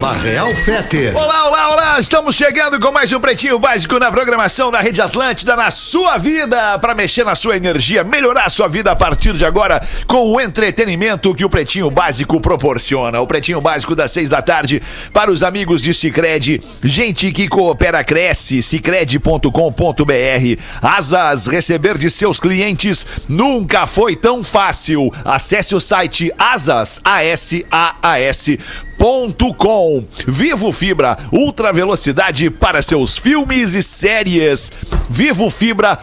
Na Real Fete. Olá, olá, olá! Estamos chegando com mais um Pretinho Básico na programação da Rede Atlântida na sua vida, para mexer na sua energia, melhorar a sua vida a partir de agora com o entretenimento que o Pretinho Básico proporciona. O Pretinho Básico das seis da tarde para os amigos de Cicred, gente que coopera cresce, cicred.com.br. Asas, receber de seus clientes nunca foi tão fácil. Acesse o site asas, A-S-A-A-S com Vivo Fibra, ultra velocidade para seus filmes e séries. Vivofibra.com.br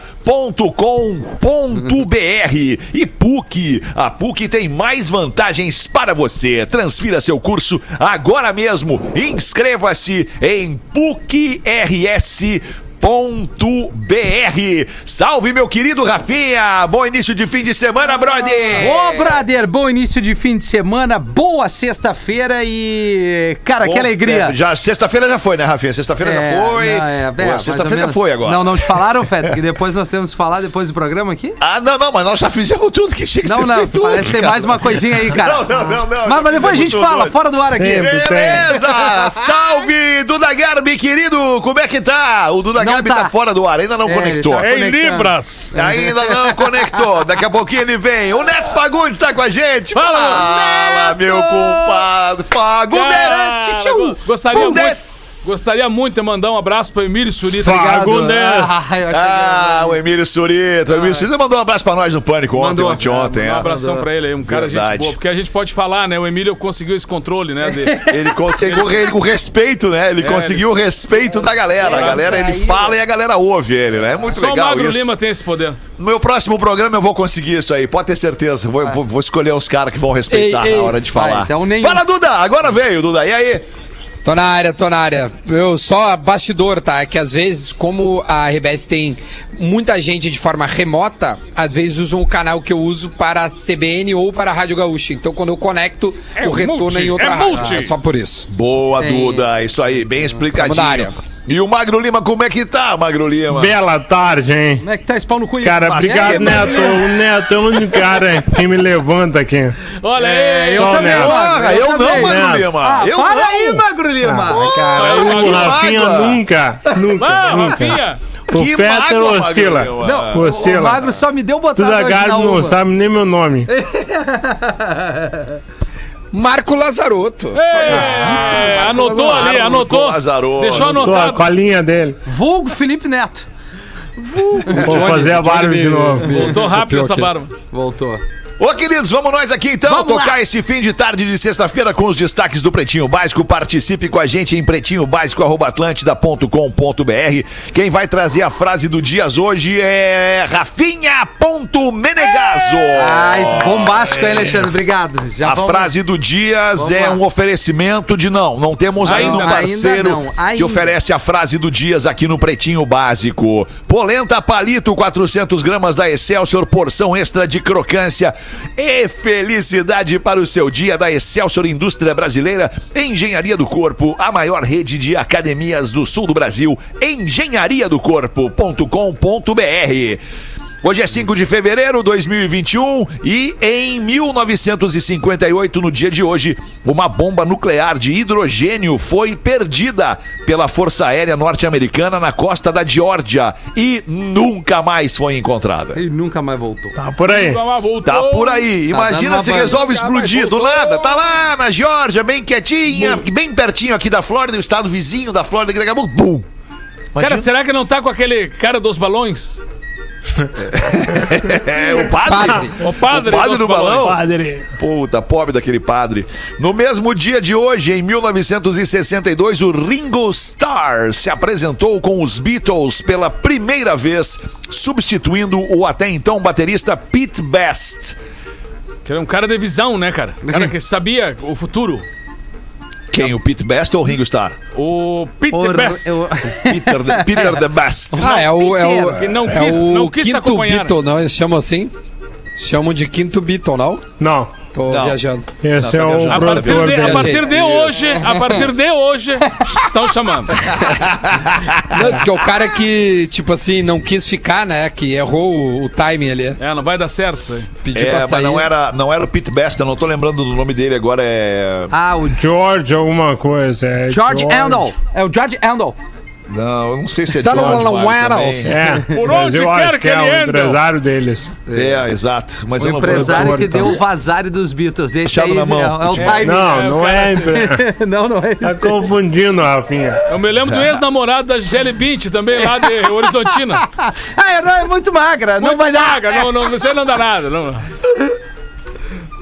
e PUC. A PUC tem mais vantagens para você. Transfira seu curso agora mesmo. Inscreva-se em PUCRS br Salve, meu querido Rafinha! Bom início de fim de semana, brother! Ô, brother! Bom início de fim de semana, boa sexta-feira e. Cara, Bom, que alegria! é, já Sexta-feira já foi, né, Rafinha? Sexta-feira já foi. não, é, é, Sexta-feira já foi agora. Não, não te falaram, Fed, que depois nós temos que falar depois do programa aqui? Ah, não, não, mas nós já fizemos tudo que tinha que Não, ser não, feito. parece que tem mais uma coisinha aí, cara. Não, não, não, não. Mas, mas depois a gente fala, tudo. fora do ar aqui. Beleza! Salve, Duda Garbi, querido! Como é que tá? O Duda Não Garbi tá. tá fora do ar, ainda não É, conectou. tá Em. Libras. Ainda não conectou. Daqui a pouquinho ele vem. O Neto Fagundes tá com a gente. Fala, Fala meu compadre. Fagundes. Gostaria Fagundes. muito, gostaria muito de mandar um abraço pro Emílio Surita. Obrigado. Fagundes. Ah, que Ah, era- o Emílio Surita. O Emílio Surita mandou um abraço pra nós no Pânico ontem, Mandou. ontem, ontem. Um é. abração pra ele aí, um cara Verdade. gente boa. Porque a gente pode falar, né? O Emílio conseguiu esse controle, né? de- Ele conseguiu ele, com respeito, né? Ele É, conseguiu o respeito da galera. A galera, ele fala e a galera ouve ele, né? É muito Só o legal Magro isso. Lima tem esse poder. No meu próximo programa eu vou conseguir isso aí, pode ter certeza. Vou, vou- vou escolher os caras que vão respeitar Ei, ei. na hora de falar. Ah, então nenhum. Fala, Duda! Agora veio, Duda. E aí? Tô na área, tô na área. Eu só bastidor, tá? É que às vezes, como a RBS tem muita gente de forma remota, às vezes usam o canal que eu uso para a CBN ou para a Rádio Gaúcha. Então quando eu conecto, É o retorno multi, é em outra é rádio. multi. É só por isso. Boa, É. Duda. Isso aí, bem explicadinho. E o Magro Lima, como é que tá, Magro Lima? Bela tarde, hein? Como é que tá esse pau no cu? aí? Cara, Mas obrigado, é, Neto. O Neto é o único cara que me levanta aqui. Olha É, aí, eu Só também, Porra, eu, não. Magro Neto. Lima. Ah, eu para não. aí, Magro Lima! Cara, que o Rafinha nunca, nunca, Ah, nunca. Rafinha. O Que mágoa, Magro oscila. Não, Oscila. o Magro só me deu Tu botada da na não sabe nem meu nome. Marco Lazarotto. É, anotou ali, anotou. Lazarotto. Deixou Tô anotado. com a linha dele. Vulgo Felipe Neto. Vou fazer a barba de novo. Voltou rápido essa barba. Voltou. Ô, queridos, vamos nós aqui então Vamos tocar lá. esse fim de tarde de sexta-feira com os destaques do Pretinho Básico. Participe com a gente em pretinhobásico.atlântida.com.br. Quem vai trazer a frase do Dias hoje é Rafinha.menegaso. Ai, bombástico, hein, Alexandre? Obrigado. Já A vamos- frase do Dias Vamos é lá. um oferecimento de não. Não temos ainda, Ainda um parceiro Ainda não, que ainda. oferece a frase do Dias aqui no Pretinho Básico. Polenta palito, 400 gramas da Excelsior, porção extra de crocância e felicidade para o seu dia da Excelsior Indústria Brasileira. Engenharia do Corpo, a maior rede de academias do sul do Brasil. engenhariadocorpo.com.br Hoje é 5 de fevereiro de 2021 e em 1958, no dia de hoje, uma bomba nuclear de hidrogênio foi perdida pela Força Aérea Norte-Americana na costa da Geórgia e nunca mais foi encontrada. Ele nunca mais voltou. Tá por aí. Voltou. Tá por aí. Tá Imagina dando se resolve explodir do nada. Tá lá na Geórgia, bem quietinha, bem pertinho aqui da Flórida, o estado vizinho da Flórida, que daqui a pouco, bum! Cara, Imagina- será que não tá com aquele cara dos balões? É o padre? Padre. O padre, O padre no balão? Padre. Puta, pobre daquele padre. No mesmo dia de hoje, em 1962, o Ringo Starr se apresentou com os Beatles pela primeira vez, substituindo o até então baterista Pete Best. Que era um cara de visão, né, cara? Um cara que sabia o futuro. Quem? O Pete Best ou o Ringo Starr? O Peter Or- Best. eu- Peter, the, Peter the Best. Ah, é o, é o, Que não é quis- o não quis quinto acompanhar. Beatle, não? Eles chamam assim? Chamam de quinto Beatle, não? Não. Tô Não. viajando. Esse Não, é tá o viajando. A partir, de, a partir de hoje, a partir de hoje, estão chamando. Não, diz que é o cara que, tipo assim, não quis ficar, né? Que errou o, o timing ali. É, não vai dar certo isso aí. Pediu É, pra mas sair. não era, não era o Pete Best, eu não tô lembrando do nome dele agora, é... Ah, o George alguma coisa. É George Handel. É o George Handel. Não, eu não sei se é Tá Miles Waddles. também. É, Por mas onde eu quer que que é ele o anda. empresário deles. É, exato. Mas O não empresário que deu o vazare dos Beatles. Esse aí na mão. é, é o É, timing. Não, é, não o é. não, não é Tá confundindo, Rafinha. Eu me lembro do ex-namorado da Gisele Bint, também lá de Horizontina. Ah, é, não, é muito magra. não Muito vai dar. vaga, não, não, você não dá nada. Não.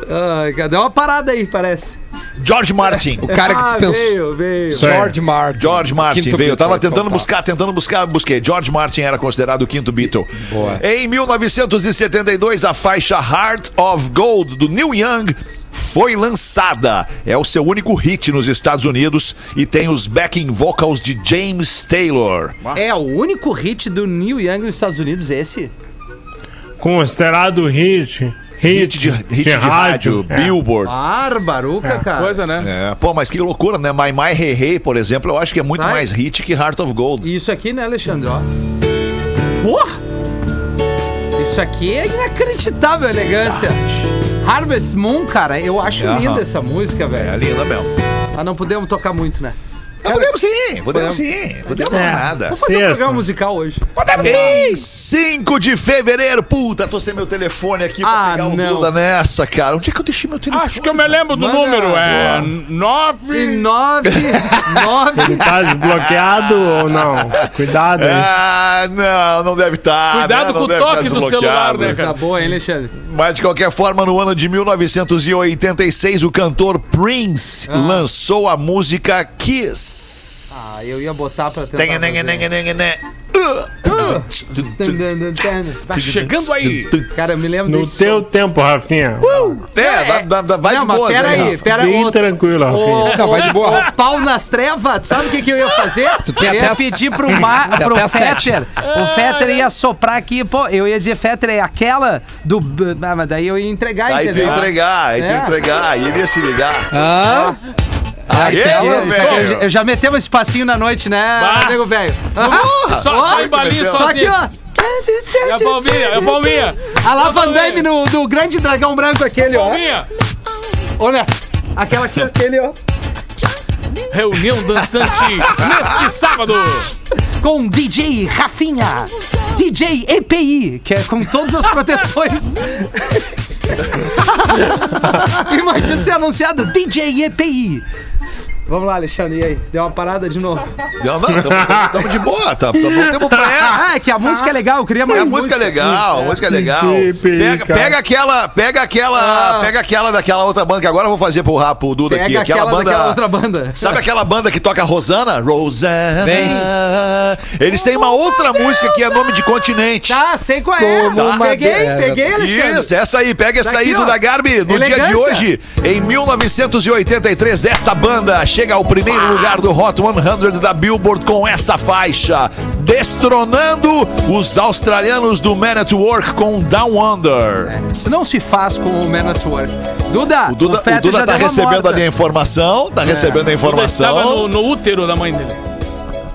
Ai, deu uma parada aí, parece. George Martin. O cara que ah, dispensou. veio, veio. Aí. George Martin. George Martin Quinto veio. Eu tava Beatle, tentando buscar, tentando buscar, busquei. George Martin era considerado o quinto Beatle. Boa. Em 1972, a faixa Heart of Gold do Neil Young foi lançada. É o seu único hit nos Estados Unidos e tem os backing vocals de James Taylor. É o único hit do Neil Young nos Estados Unidos, esse? Considerado hit. Hit de, hit de rádio, é. Billboard. Barbaruca, É. cara. Coisa, né? É, pô, mas que loucura, né? My My Hey Hey, por exemplo, eu acho que é muito Vai. mais hit que Heart of Gold. E isso aqui, né, Alexandre? Ó. Porra! Isso aqui é inacreditável, a elegância. Harvest Moon, cara, eu acho linda essa música, É velho. linda mesmo. Mas não podemos tocar muito, né? Ah, podemos sim, podemos sim. Podemos É. nada. Vamos fazer um programa musical hoje. Em 5 de fevereiro, puta, tô sem meu telefone aqui pra Ah, pegar o não. Duda nessa, cara. Onde é que eu deixei meu telefone? Acho que eu me lembro do Manda. número. É E 9. nove, nove... Tá desbloqueado ou não? Cuidado aí. Ah, não, não deve estar. Cuidado com o toque do celular, né, cara? boa, hein, Alexandre? Mas de qualquer forma, no ano de 1986, o cantor Prince lançou a música Kiss. Ah, eu ia botar pra tentar fazer. Tá chegando aí. Cara, eu me lembro No desse teu som. tempo, Rafinha. É, dá, dá, dá, vai não, de mas boa, pera né, aí, Rafa? pera Bem o, tranquilo, Rafinha. o, Não, vai de boa. o pau nas trevas, tu sabe o que, que eu ia fazer? tem eu ia até pedir pro, Ma, tem pro até sete. Fetter. O Fetter ia soprar aqui, pô, eu ia dizer, Fetter, é aquela do. Ah, mas daí eu ia entregar, Aí tu entendeu? ia entregar, aí tu ia É. entregar, aí ele ia se ligar. Hã? Ah, isso É, aqui, é, isso velho. eu, eu já metemos esse passinho na noite, né, Bah. nego velho? Só, Ó, só Só Só aqui, ó. E a palminha, e a palminha. A lá Van Damme no, do grande dragão branco aquele, ó. Palminha. Olha, aquela aqui, aquele, ó. Reunião dançante neste sábado. com DJ Rafinha, DJ EPI, que é com todas as proteções. Imagina ser anunciado DJ EPI. Vamos lá, Alexandre, e aí? Deu uma parada de novo. Não, não, tamo, tamo- de boa, tamo, tamo, tamo pra essa. Ah, é que a música é legal, eu queria mais É, a música é legal, a música é legal. Pega, pega aquela, pega aquela, Ah. pega aquela daquela outra banda que agora eu vou fazer pro Rapo, o Duda aqui, Pega aquela, aquela banda. daquela outra banda. Sabe aquela banda que toca Rosana? Rosana. Vem. Eles têm uma outra música que é nome de continente. Tá, sei qual é. Tá. uma Peguei, peguei, Alexandre. Isso, essa aí, pega essa Daqui, aí. Duda Garbi. No dia de Elegância. hoje, em 1983, esta banda chega ao primeiro lugar do Hot 100 da Billboard com esta faixa, destronando os australianos do Man at Work com Down Under. Isso não se faz com o Man at Work. Duda, O Duda, o Fetter Duda tá recebendo morta. ali a informação, tá recebendo a Ele estava no, informação. no útero da mãe dele.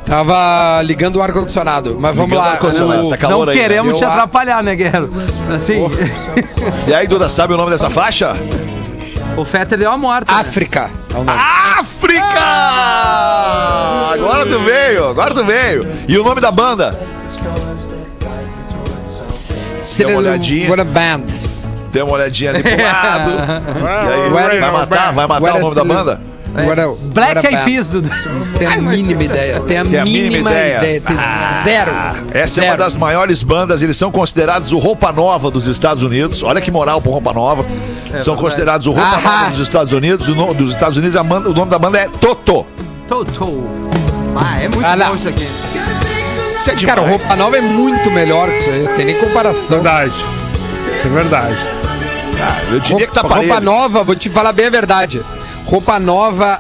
Tava ligando o ar-condicionado. Mas vamos Ligando o lá. o- tá calor Não aí, né? queremos te atrapalhar, né, Guerreiro? Assim, E aí, Duda, sabe o nome dessa faixa? O Fetter deu uma morta. né? África. É o nome. África! Agora tu veio, agora tu veio. E o nome da banda? Dê uma olhadinha. What a band. Dê uma olhadinha ali pro lado. E aí, vai matar, vai matar o nome da banda? What a- Black what a Eyed. Peas, Duda. Tem a mínima ideia. Tem a Tem a mínima mínima ideia. ideia. Tem zero. Essa é uma Zero. das maiores bandas, eles são considerados o Roupa Nova dos Estados Unidos. Olha que moral pro Roupa Nova. São considerados o Roupa Ahá. Nova dos Estados Unidos. O nome dos Estados Unidos, a man- o nome da banda é Toto. Toto. Ah, é muito Ah, bom isso aqui. Isso é demais. Cara, o Roupa Nova é muito melhor que isso aí. Não tem nem comparação. Verdade. Isso é verdade. Eu diria que tá roupa, roupa parelho. nova, vou te falar bem a verdade. Roupa nova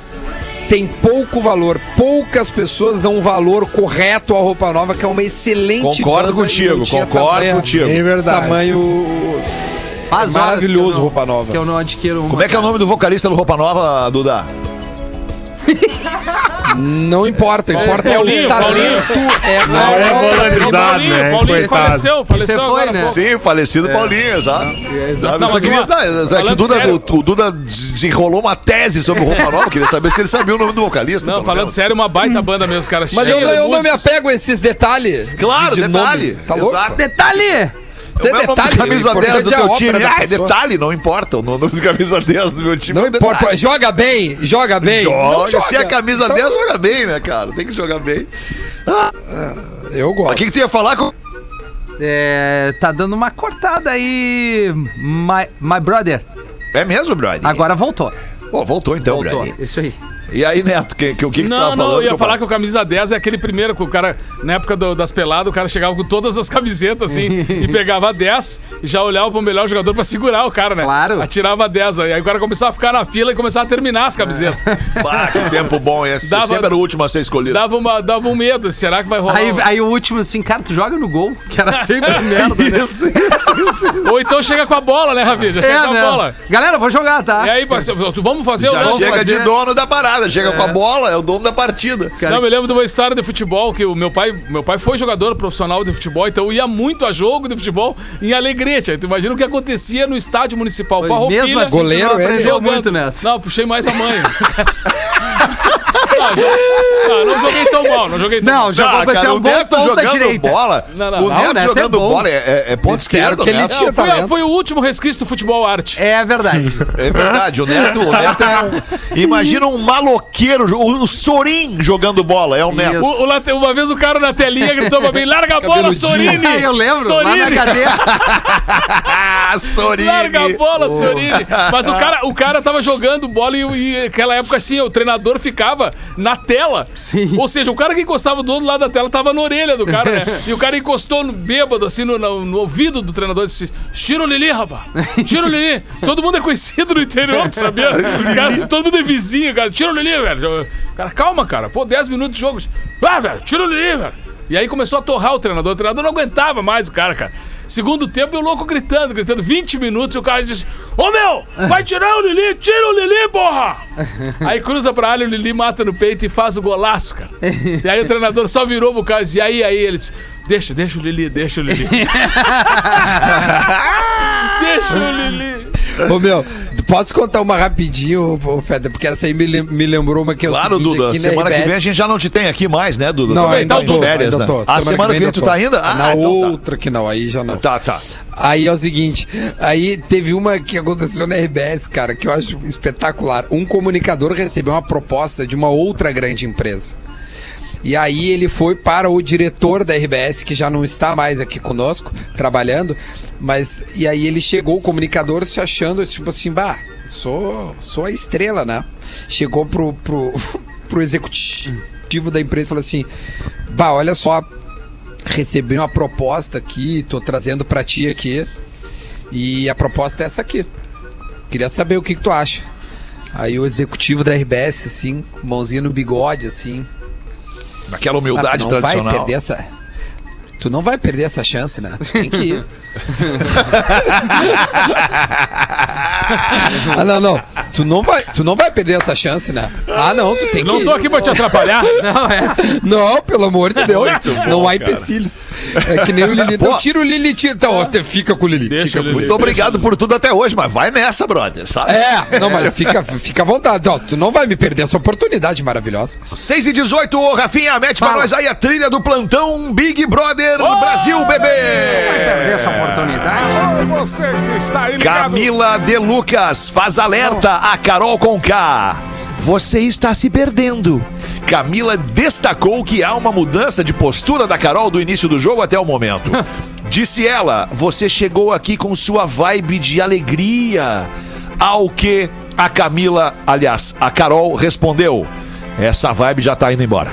tem pouco valor. Poucas pessoas dão um valor correto à roupa nova, que é uma excelente Concordo banda contigo, concordo tamanho- contigo. É verdade. Tamanho. Faz É maravilhoso não- roupa nova. Que eu não adquiro uma. Como é que é o nome do vocalista do Roupa Nova, Duda? Não importa, importa é Paulinho, o talento. É, Não é valorizado, Paulinho, né? Paulinho faleceu, faleceu Você foi, né? Sim, falecido Paulinho, exato. Exato. Não, mas queria- não, é que o falando Duda, sério- o Duda desenrolou uma tese sobre o Roupa Nova. Queria saber se ele sabia o nome do vocalista. Não, falando menos. sério, uma baita banda mesmo, cara. Mas eu, eu não me apego a esses detalhes. Claro, de detalhe. nome. Tá louco? Exato. Detalhe! Isso é o detalhe. de camisa o importante 10 do é teu time. Ah, é detalhe, não importa. O nome de camisa 10 do meu time Não é importa. detalhe. Joga bem, joga bem. Joga. Se é camisa Então, 10, joga bem, né, cara? Tem que jogar bem. Eu O gosto. que, que tu ia falar com. É, tá dando uma cortada aí, my, my brother. É mesmo, brother? Agora voltou. Pô, voltou então, voltou. brother. Isso aí. E aí, Neto, que, que, o que, que você Não, tava não, falando? eu ia falar que o camisa 10 é aquele primeiro que o cara, na época do- das peladas, o cara chegava com todas as camisetas assim e pegava 10 e já olhava pro melhor jogador pra segurar o cara, né? Claro. Atirava 10. Aí o cara começava a ficar na fila e começava a terminar as camisetas. Bah, que tempo bom esse. Dava- Sempre era o último a ser escolhido. Dava, uma, dava um medo. Será que vai rolar? Aí, um- aí o último assim, cara, tu joga no gol, que era sempre merda, né? Isso, isso, isso. Ou então chega com a bola, né, Rafinha? Já chega É, com a né? bola. Galera, vou jogar, tá? E aí, parceiro, vamos fazer o Já lance? chega fazer- de dono da parada, chega com a bola, é o dono da partida. Cara, Não, me lembro de uma história de futebol que o meu pai, meu pai foi jogador profissional de futebol, então ia muito a jogo de futebol em Alegrete. Tu imagina o que acontecia no estádio municipal. Farroupilha, Mesmo assim, Goleiro, aprendeu muito, né? Não, puxei mais a mãe. não, não, joguei tão mal, não joguei tão Não, mal. jogou Ah, cara, um o Neto ponta jogando direita. bola. Não, não. O Neto o Neto jogando bola é, é, é ponto esquerdo, que ele Neto. tinha foi, foi o último resquício do futebol arte. É verdade. É verdade, o Neto, o Neto é um. Imagina um maloqueiro, o, o Sorin jogando bola, é o Neto. O- o uma vez o cara na telinha gritou pra mim: larga a bola. Sorini! Ah, eu lembro, lá na Sorini! Ah, Sorin. Larga a bola, Sorini. Mas o cara, o cara tava jogando bola e, e aquela época assim, o treinador ficava na tela. Sim. Ou seja, o cara que encostava do outro lado da tela tava na orelha do cara, né? E o cara encostou no bêbado, assim, no, no- no ouvido do treinador e disse: Tira o Lili, rapaz! Tira o Lili! Todo mundo é conhecido no interior, tu sabia? Cara, assim, todo mundo é vizinho, cara. Tira o Lili, velho. Cara, calma, cara. Pô, 10 minutos de jogo. Ah, velho, tira o Lili, velho. E aí começou a torrar o treinador. O treinador não aguentava mais o cara, cara. Segundo tempo, e o louco gritando, gritando. 20 minutos, e o cara disse: Ô meu, vai tirar o Lili, tira o Lili, porra! Aí cruza pra área, o Lili mata no peito e faz o golaço, cara. E aí o treinador só virou pro e disse: E aí, aí, ele disse: Deixa, deixa o Lili, deixa o Lili. deixa o Lili. Ô, meu, posso contar uma rapidinho, Feder? Porque essa aí me, lem- me lembrou uma que o Claro, seguinte, Duda. na Semana que RBS. vem a gente já não te tem aqui mais, né, Duda? Não, Também ainda tá tô, férias, ainda né? tô. A semana que vem tu tá ainda? na Ah, então outra que não, aí já não. tá. Tá, tá. Aí é o seguinte, aí teve uma que aconteceu na RBS, cara, que eu acho espetacular. Um comunicador recebeu uma proposta de uma outra grande empresa. E aí ele foi para o diretor da RBS, que já não está mais aqui conosco, trabalhando, mas e aí ele chegou, o comunicador se achando, tipo assim, bah, sou, sou a estrela, né? Chegou pro, pro, pro executivo da empresa e falou assim, bah, olha só, recebi uma proposta aqui, tô trazendo pra ti aqui. E a proposta é essa aqui. Queria saber o que, que tu acha. Aí o executivo da RBS, assim, mãozinha no bigode, assim. Naquela "Ah, humildade tu não vai tradicional. perder essa. Tu não vai perder essa chance, né? Tu tem que ir. ah, não, não. Tu não vai, tu não vai perder essa chance, né? Ah, não, tu tem que Não tô aqui pra te atrapalhar. Não, é. Não, pelo amor de Deus. não há empecilhos. É que nem o Lili. Pô. Não, tira o Lili, tira. Então, ó, fica com o Lili. Deixa fica o Lili. Muito obrigado por tudo até hoje, mas vai nessa, brother, sabe? É, não, mas fica, fica à vontade. Ó, tu não vai me perder essa oportunidade maravilhosa. 6 e 18, ô Rafinha, mete pra Fala. nós aí a trilha do plantão Big Brother Brasil, bebê! Perder essa oportunidade. Você que está aí ligado. Camila De Lucas faz alerta a Carol Conká. Você está se perdendo. Camila destacou que há uma mudança de postura da Carol do início do jogo até o momento. Disse ela: Você chegou aqui com sua vibe de alegria. Ao que a Camila, aliás, a Carol respondeu: Essa vibe já tá indo embora.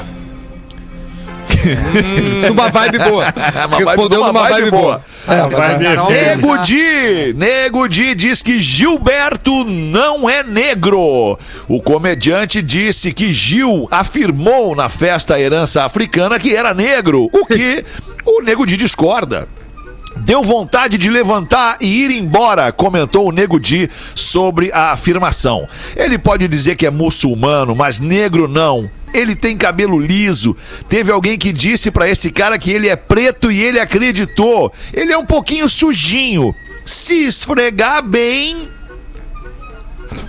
Numa vibe boa. Uma Respondeu vibe- numa vibe, boa. É, Nego Di, Nego Di diz que Gilberto não é negro. O comediante disse que Gil afirmou na festa Herança Africana que era negro, o que o Nego Di discorda. Deu vontade de levantar e ir embora, comentou o Nego Di sobre a afirmação. Ele pode dizer que é muçulmano, mas negro não. Ele tem cabelo liso. Teve alguém que disse pra esse cara que ele é preto e ele acreditou. Ele é um pouquinho sujinho. Se esfregar bem,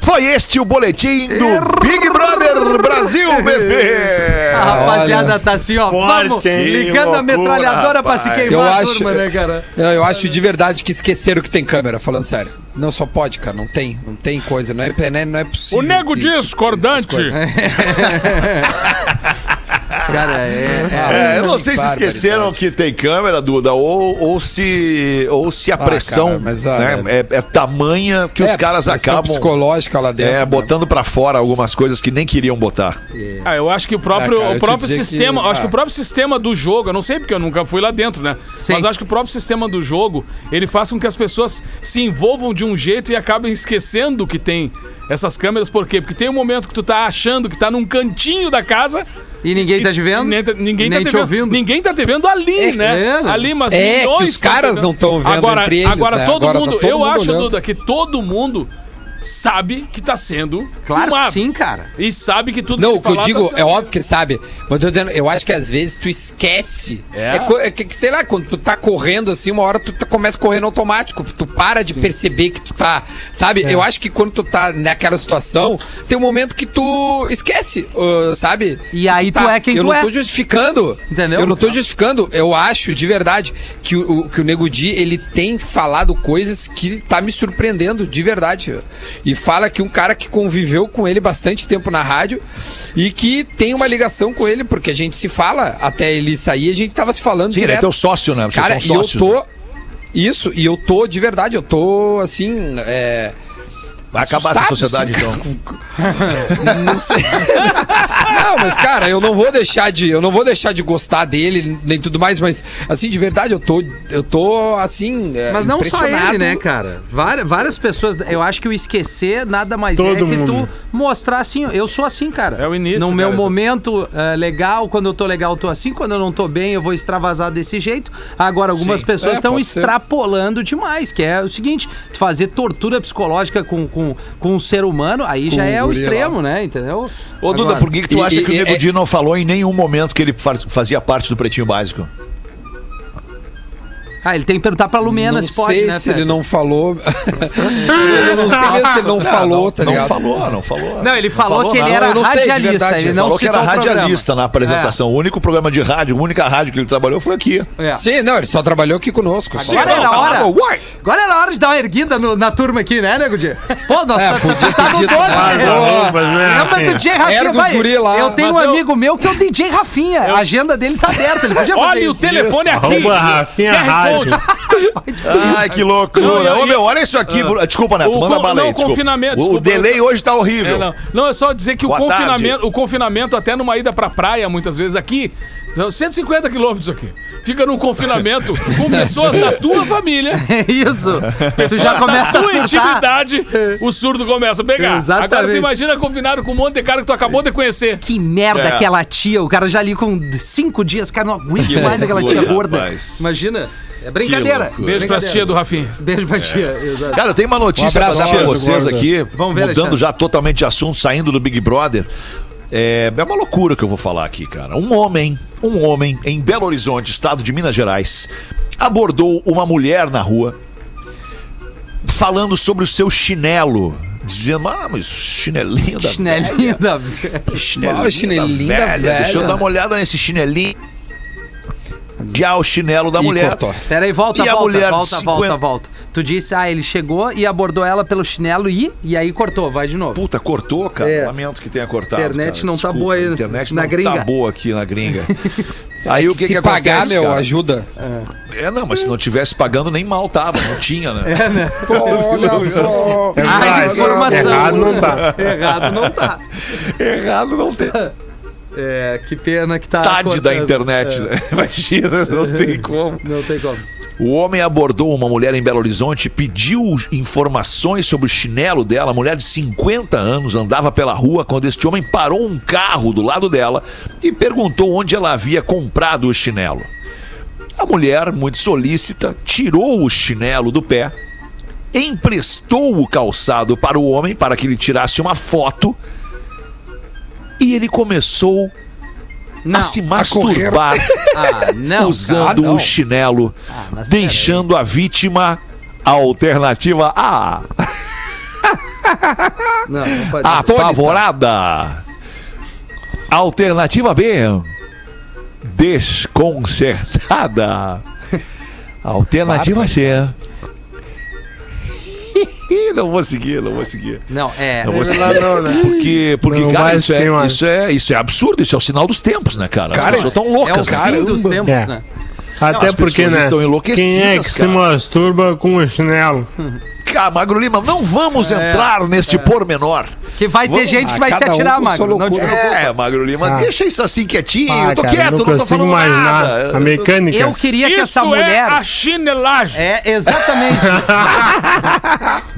foi este o boletim do Big Brother Brasil, bebê! A rapaziada Olha. tá assim, ó. Forte, vamos hein? ligando a loucura, metralhadora pra se queimar, Eu a acho- turma, né, cara? Eu, eu acho de verdade que esqueceram que tem câmera, falando sério. Não, só pode, cara. Não tem. Não tem coisa. Não é, não é, não é possível. O nego que- discordante. Cara, é. é- É, eu não sei se esqueceram que tem câmera, Duda, ou, ou se ou se a Ah, pressão cara, mas, ah, né, é, é tamanha que os É, caras pressão acabam psicológica lá dentro. é, botando pra fora algumas coisas que nem queriam botar. Ah, eu acho que o próprio, Ah, cara, o próprio sistema, que- acho que ah. o próprio sistema do jogo, eu não sei porque eu nunca fui lá dentro, né? Sim. Mas eu acho que o próprio sistema do jogo, ele faz com que as pessoas se envolvam de um jeito e acabem esquecendo que tem essas câmeras, por quê? Porque tem um momento que tu tá achando que tá num cantinho da casa E ninguém tá te vendo? nem tá- ninguém Nem tá te te vendo. ouvindo. Ninguém tá te vendo ali, É, né? Ali, mas É, que milhões os tão te caras não tão vendo agora, entre eles, Agora né? todo Agora tá mundo, todo eu mundo acho, olhando. Duda, que todo mundo sabe que tá sendo Claro que filmado. sim, cara. E sabe que tudo Não, que o que eu tá digo, sendo- é óbvio que sabe. Mas eu tô dizendo, eu acho que às vezes tu esquece. É? É, é que, sei lá, quando tu tá correndo assim, uma hora tu tá- começa correndo automático. Tu para de perceber que tu tá. Sabe? É. Eu acho que quando tu tá naquela situação, tem um momento que tu esquece, uh, sabe? E aí tu Tá, é quem eu tu não é. tô justificando. Entendeu? Eu não tô justificando. Eu acho, de verdade, que o, o- que o Nego Di, ele tem falado coisas que tá me surpreendendo, de verdade. E fala que um cara que conviveu com ele bastante tempo na rádio e que tem uma ligação com ele, porque a gente se fala até ele sair, a gente tava se falando Sim, ele é direto. teu sócio, né? Vocês Cara, são e eu sócios. tô... né? Isso, e eu tô, de verdade, eu tô, assim, é... Vai acabar essa sociedade, assim, então. não sei. não, mas cara, eu não vou deixar de, eu não vou deixar de gostar dele nem tudo mais, mas assim de verdade eu tô, eu tô assim, é, Mas não só ele, né, cara? Várias, várias pessoas. Eu acho que o esquecer nada mais Todo é que mundo. tu mostrar assim. Eu sou assim, cara. É o início, No meu cara. momento é, legal, quando eu tô legal, eu tô assim. Quando eu não tô bem, eu vou extravasar desse jeito. Agora, algumas Sim. pessoas É, estão ser. extrapolando demais, que é o seguinte: tu fazer tortura psicológica com, com, com um ser humano, aí já é o extremo, né? Entendeu? Ô, Duda, Agora, por que, que tu e- acha e- que o Nego é- Di não falou em nenhum momento que ele faz- fazia parte do Pretinho Básico? Ah, ele tem que perguntar pra Lumena não se pode, sei né, se Fede? ele não falou. eu não sei mesmo se ele não falou, tá não ligado? falou, não falou. Não, ele falou, que ele era não sei, radialista. verdade, ele ele não falou que era radialista na apresentação. O único programa de rádio, a única rádio que ele trabalhou foi aqui. É. É. Sim, não, ele só trabalhou aqui conosco. Agora era a hora. falava, "Uai". Agora era a hora de dar uma erguida no- na turma aqui, né, nego Di? Pô, nós É, tá, podia tá ter no dito 12, mais, né? Né? Lembra do DJ Rafinha? Erga os vai, guri lá. Eu tenho um amigo meu que é o DJ Rafinha. A agenda dele tá aberta, ele podia fazer Olha o telefone aqui. Rafinha Rádio. Ai, que loucura. Não, Ô, meu, olha isso aqui. Desculpa, Neto, O manda bala aí. não, o desculpa. confinamento, O, delay hoje tá horrível. É, não. não, é só dizer que o confinamento, tarde. o confinamento, até numa ida pra praia, muitas vezes aqui, são 150 quilômetros aqui. Fica num confinamento com pessoas da tua família. É isso. Tu já da começa a surtar. intimidade, o surdo começa a pegar. Exatamente. Agora tu imagina confinado com um monte de cara que tu acabou de conhecer. Que merda É. aquela tia. O cara já ali com cinco dias, cara, não aguento Que mais aquela tia gorda. rapaz. Imagina. É brincadeira. Beijo pra tia do Rafinha. Beijo pra tia. Exato. Cara, eu tenho uma notícia Um pra dar pra vocês aqui. Vamos ver, mudando Alexandre. já totalmente de assunto, saindo do Big Brother. É, é uma loucura que eu vou falar aqui, cara. Um homem, um homem em Belo Horizonte, estado de Minas Gerais, abordou uma mulher na rua falando sobre o seu chinelo. Dizendo, ah, mas chinelinho da Chinelinho da... Chinelinho, chinelinho da da velha. Deixa eu velha. dar uma olhada nesse chinelinho. Já o chinelo da Ih, mulher. cortou. Peraí, volta, E a volta, mulher de volta, 50 volta, volta. Tu disse, ah, ele chegou e abordou ela pelo chinelo e... E aí cortou, vai de novo. Puta, cortou, cara. É. Lamento que tenha cortado. Internet cara. não tá Desculpa, boa aí A internet na não gringa. tá boa aqui na gringa. aí o que Se que pagar, acontece, meu, cara? ajuda. É, não, mas se não tivesse pagando, nem mal tava. Não tinha, né? Olha só. É Ah, informação. Errado não tá. Errado não tá. Errado não tem. É, que pena que tá... Tade da internet, É, né? Imagina, não tem como. Não tem como. O homem abordou uma mulher em Belo Horizonte, pediu informações sobre o chinelo dela. A mulher de 50 anos andava pela rua quando este homem parou um carro do lado dela e perguntou onde ela havia comprado o chinelo. A mulher, muito solícita, tirou o chinelo do pé, emprestou o calçado para o homem para que ele tirasse uma foto e ele começou Não. a se masturbar Ah, não. usando não. o chinelo, Ah, deixando a vítima a alternativa A, Não, não apavorada. Alternativa B, desconcertada. Alternativa C. Não vou seguir, não vou seguir. Não, é. Não vou seguir. Não, não, né? Porque, porque Não, cara, isso é, isso, é, isso é absurdo, isso é o sinal dos tempos, né, cara? As Cara, pessoas estão É o loucas, né? fim dos tempos, É. né? Até as porque, né? estão enlouquecidas, Quem é que se cara. masturba com o chinelo? Cara, Magro Lima, não vamos entrar neste pormenor. Que vai ter Vamos- gente que Ah, vai se um atirar, sua Magro. Não. É, Magro Lima, Ah. deixa isso assim quietinho. Ah, eu tô cara, quieto, não não, tô falando imaginar nada. a mecânica. Eu queria que Isso essa mulher. é a chinelagem. É, exatamente.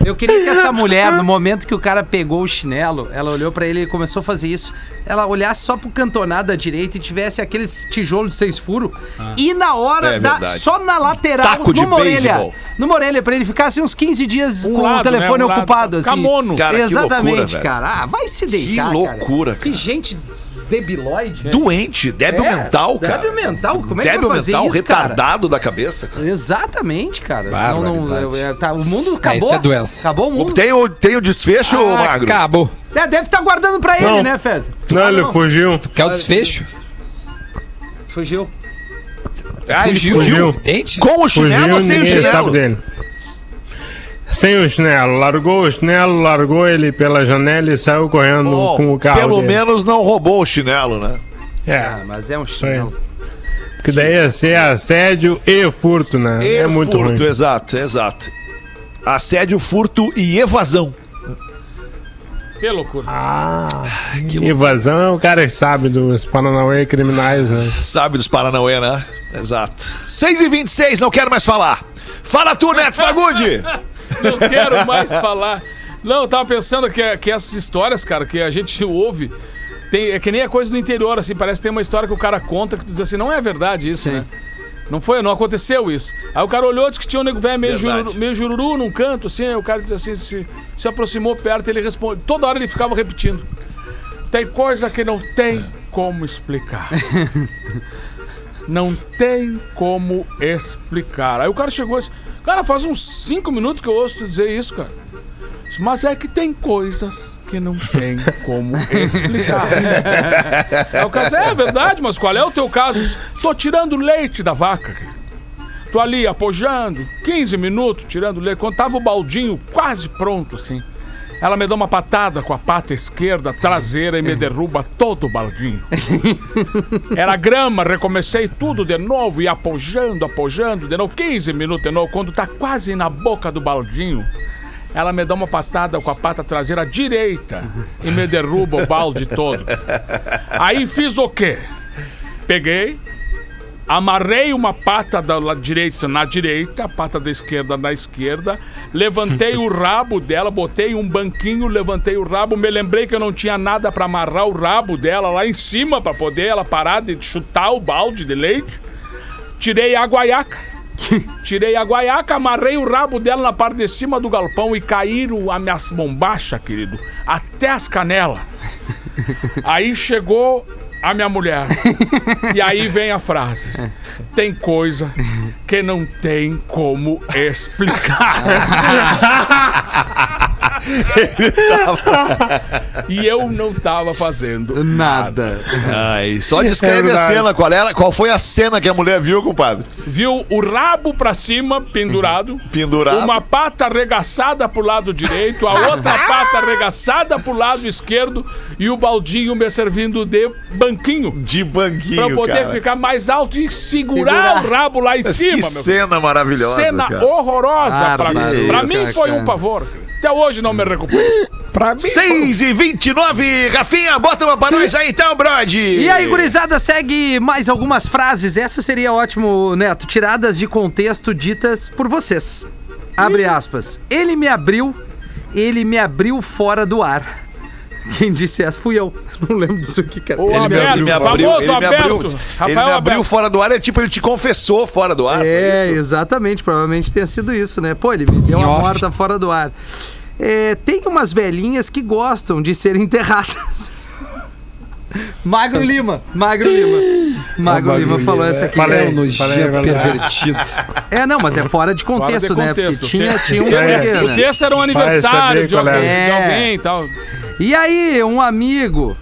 Eu queria que essa mulher, no momento que o cara pegou o chinelo, ela olhou pra ele e começou a fazer isso, ela olhasse só pro cantonado da direita e tivesse aqueles tijolos de seis furos e na hora, É da- verdade. só na lateral, Taco numa orelha, numa orelha, pra ele ficar assim uns 15 dias Um com lado, o telefone né? Um lado. ocupado, assim. Camono. Cara, que Exatamente, loucura, cara. Ah, vai se deitar, loucura, Que cara. gente debilóide. Doente, débil É, mental, cara. débil mental? Como é que Débil vai fazer mental, isso, cara? retardado da cabeça. cara. Exatamente, cara. Não, não, é, tá, o mundo acabou. isso é doença. Acabou o mundo. Tem o, tem o desfecho, Ah, Magro? Acabou. É, deve estar guardando pra ele, Não. né, Fed? Não, ele fugiu. Quer o desfecho? Fugiu. Ah, ele Fugiu. fugiu. Dente? Com o chinelo Fugiu, ou sem o ninguém sabe chinelo? dele. Sem o chinelo. Largou o chinelo, largou ele pela janela e saiu correndo Bom, com o carro pelo dele. menos não roubou o chinelo, né? É, Ah, mas é um chinelo. porque daí ia ser assédio e furto, né? E é muito furto, ruim. exato, exato. Assédio, furto e evasão. Que loucura. Ah, evasão é o cara que sabe dos Paranauê criminais, né? Sabe dos Paranauê, né? Exato. 6 e 26 não quero mais falar. Fala tu, Neto Fagundi! Não quero mais falar. Não, eu tava pensando que, que essas histórias, cara, que a gente ouve, tem, é que nem a coisa do interior, assim, parece que tem uma história que o cara conta que tu diz assim, não é verdade isso, Sim. né? Não foi, não aconteceu isso. Aí o cara olhou, disse que tinha um nego velho meio jururu, meio jururu num canto, assim, aí o cara disse assim, se, se aproximou perto e ele responde. Toda hora ele ficava repetindo. Tem coisa que não tem como explicar. Não tem como explicar. Aí o cara chegou e disse, cara, faz uns cinco minutos que eu ouço tu dizer isso, cara. Mas é que tem coisas que não tem como explicar. Aí o disse, é verdade, mas qual é o teu caso? Tô tirando leite da vaca. Tô ali apojando, 15 minutos tirando leite. Quando tava o baldinho quase pronto, assim. Ela me dá uma patada com a pata esquerda traseira e me derruba todo o baldinho. Era grama, recomecei tudo de novo e apojando, apojando, de novo, 15 minutos de novo. Quando tá quase na boca do baldinho, ela me dá uma patada com a pata traseira direita e me derruba o balde todo. Aí fiz o quê? Peguei, amarrei uma pata da direita na direita, a pata da esquerda na esquerda, levantei o rabo dela, botei um banquinho, levantei o rabo, me lembrei que eu não tinha nada pra amarrar o rabo dela lá em cima pra poder ela parar de chutar o balde de leite. Tirei a guaiaca. Tirei a guaiaca, amarrei o rabo dela na parte de cima do galpão e caíram as minhas bombachas, querido, até as canelas. Aí chegou a minha mulher. E aí vem a frase: tem coisa que não tem como explicar. e eu não tava fazendo Nada. Ai, só descreve a verdade. cena. Qual, era, qual foi a cena que a mulher viu, compadre? Viu o rabo pra cima, pendurado. Pendurado. Uma pata arregaçada pro lado direito, a outra pata arregaçada pro lado esquerdo e o baldinho me servindo de banquinho. De banquinho, Pra poder cara. ficar mais alto e segurar, Segurar. o rabo lá em Mas cima, que meu filho. cena maravilhosa, Cena cara. horrorosa. pra, Bárbaro, pra mim foi um pavor. Até hoje não me recuperei. Pra mim. 6 e 29 Rafinha, bota uma pra nós aí então, Brody. E aí, gurizada, segue mais algumas frases. Essa seria ótimo, Neto. Tiradas de contexto ditas por vocês. Abre aspas. Ele me abriu, ele me abriu fora do ar. Quem disse essa fui eu. Não lembro disso aqui, cara. O Ele me Alberto, abriu. me abriu, famoso ele me Alberto. abriu, ele Rafael me abriu fora do ar, é tipo, ele te confessou fora do ar. É, isso? exatamente. Provavelmente tenha sido isso, né? Pô, ele me deu uma off. morta fora do ar. É, tem umas velhinhas que gostam de ser enterradas. Magro Lima. Magro Lima. Magro Lima falou essa aqui. Falei. É um nojento falei, falei. pervertido. É, não, mas é fora de contexto, Fora de né? Porque tinha, tinha um É. O né? texto era um aniversário saber de qual é. alguém, de É. alguém e tal. E aí, um amigo,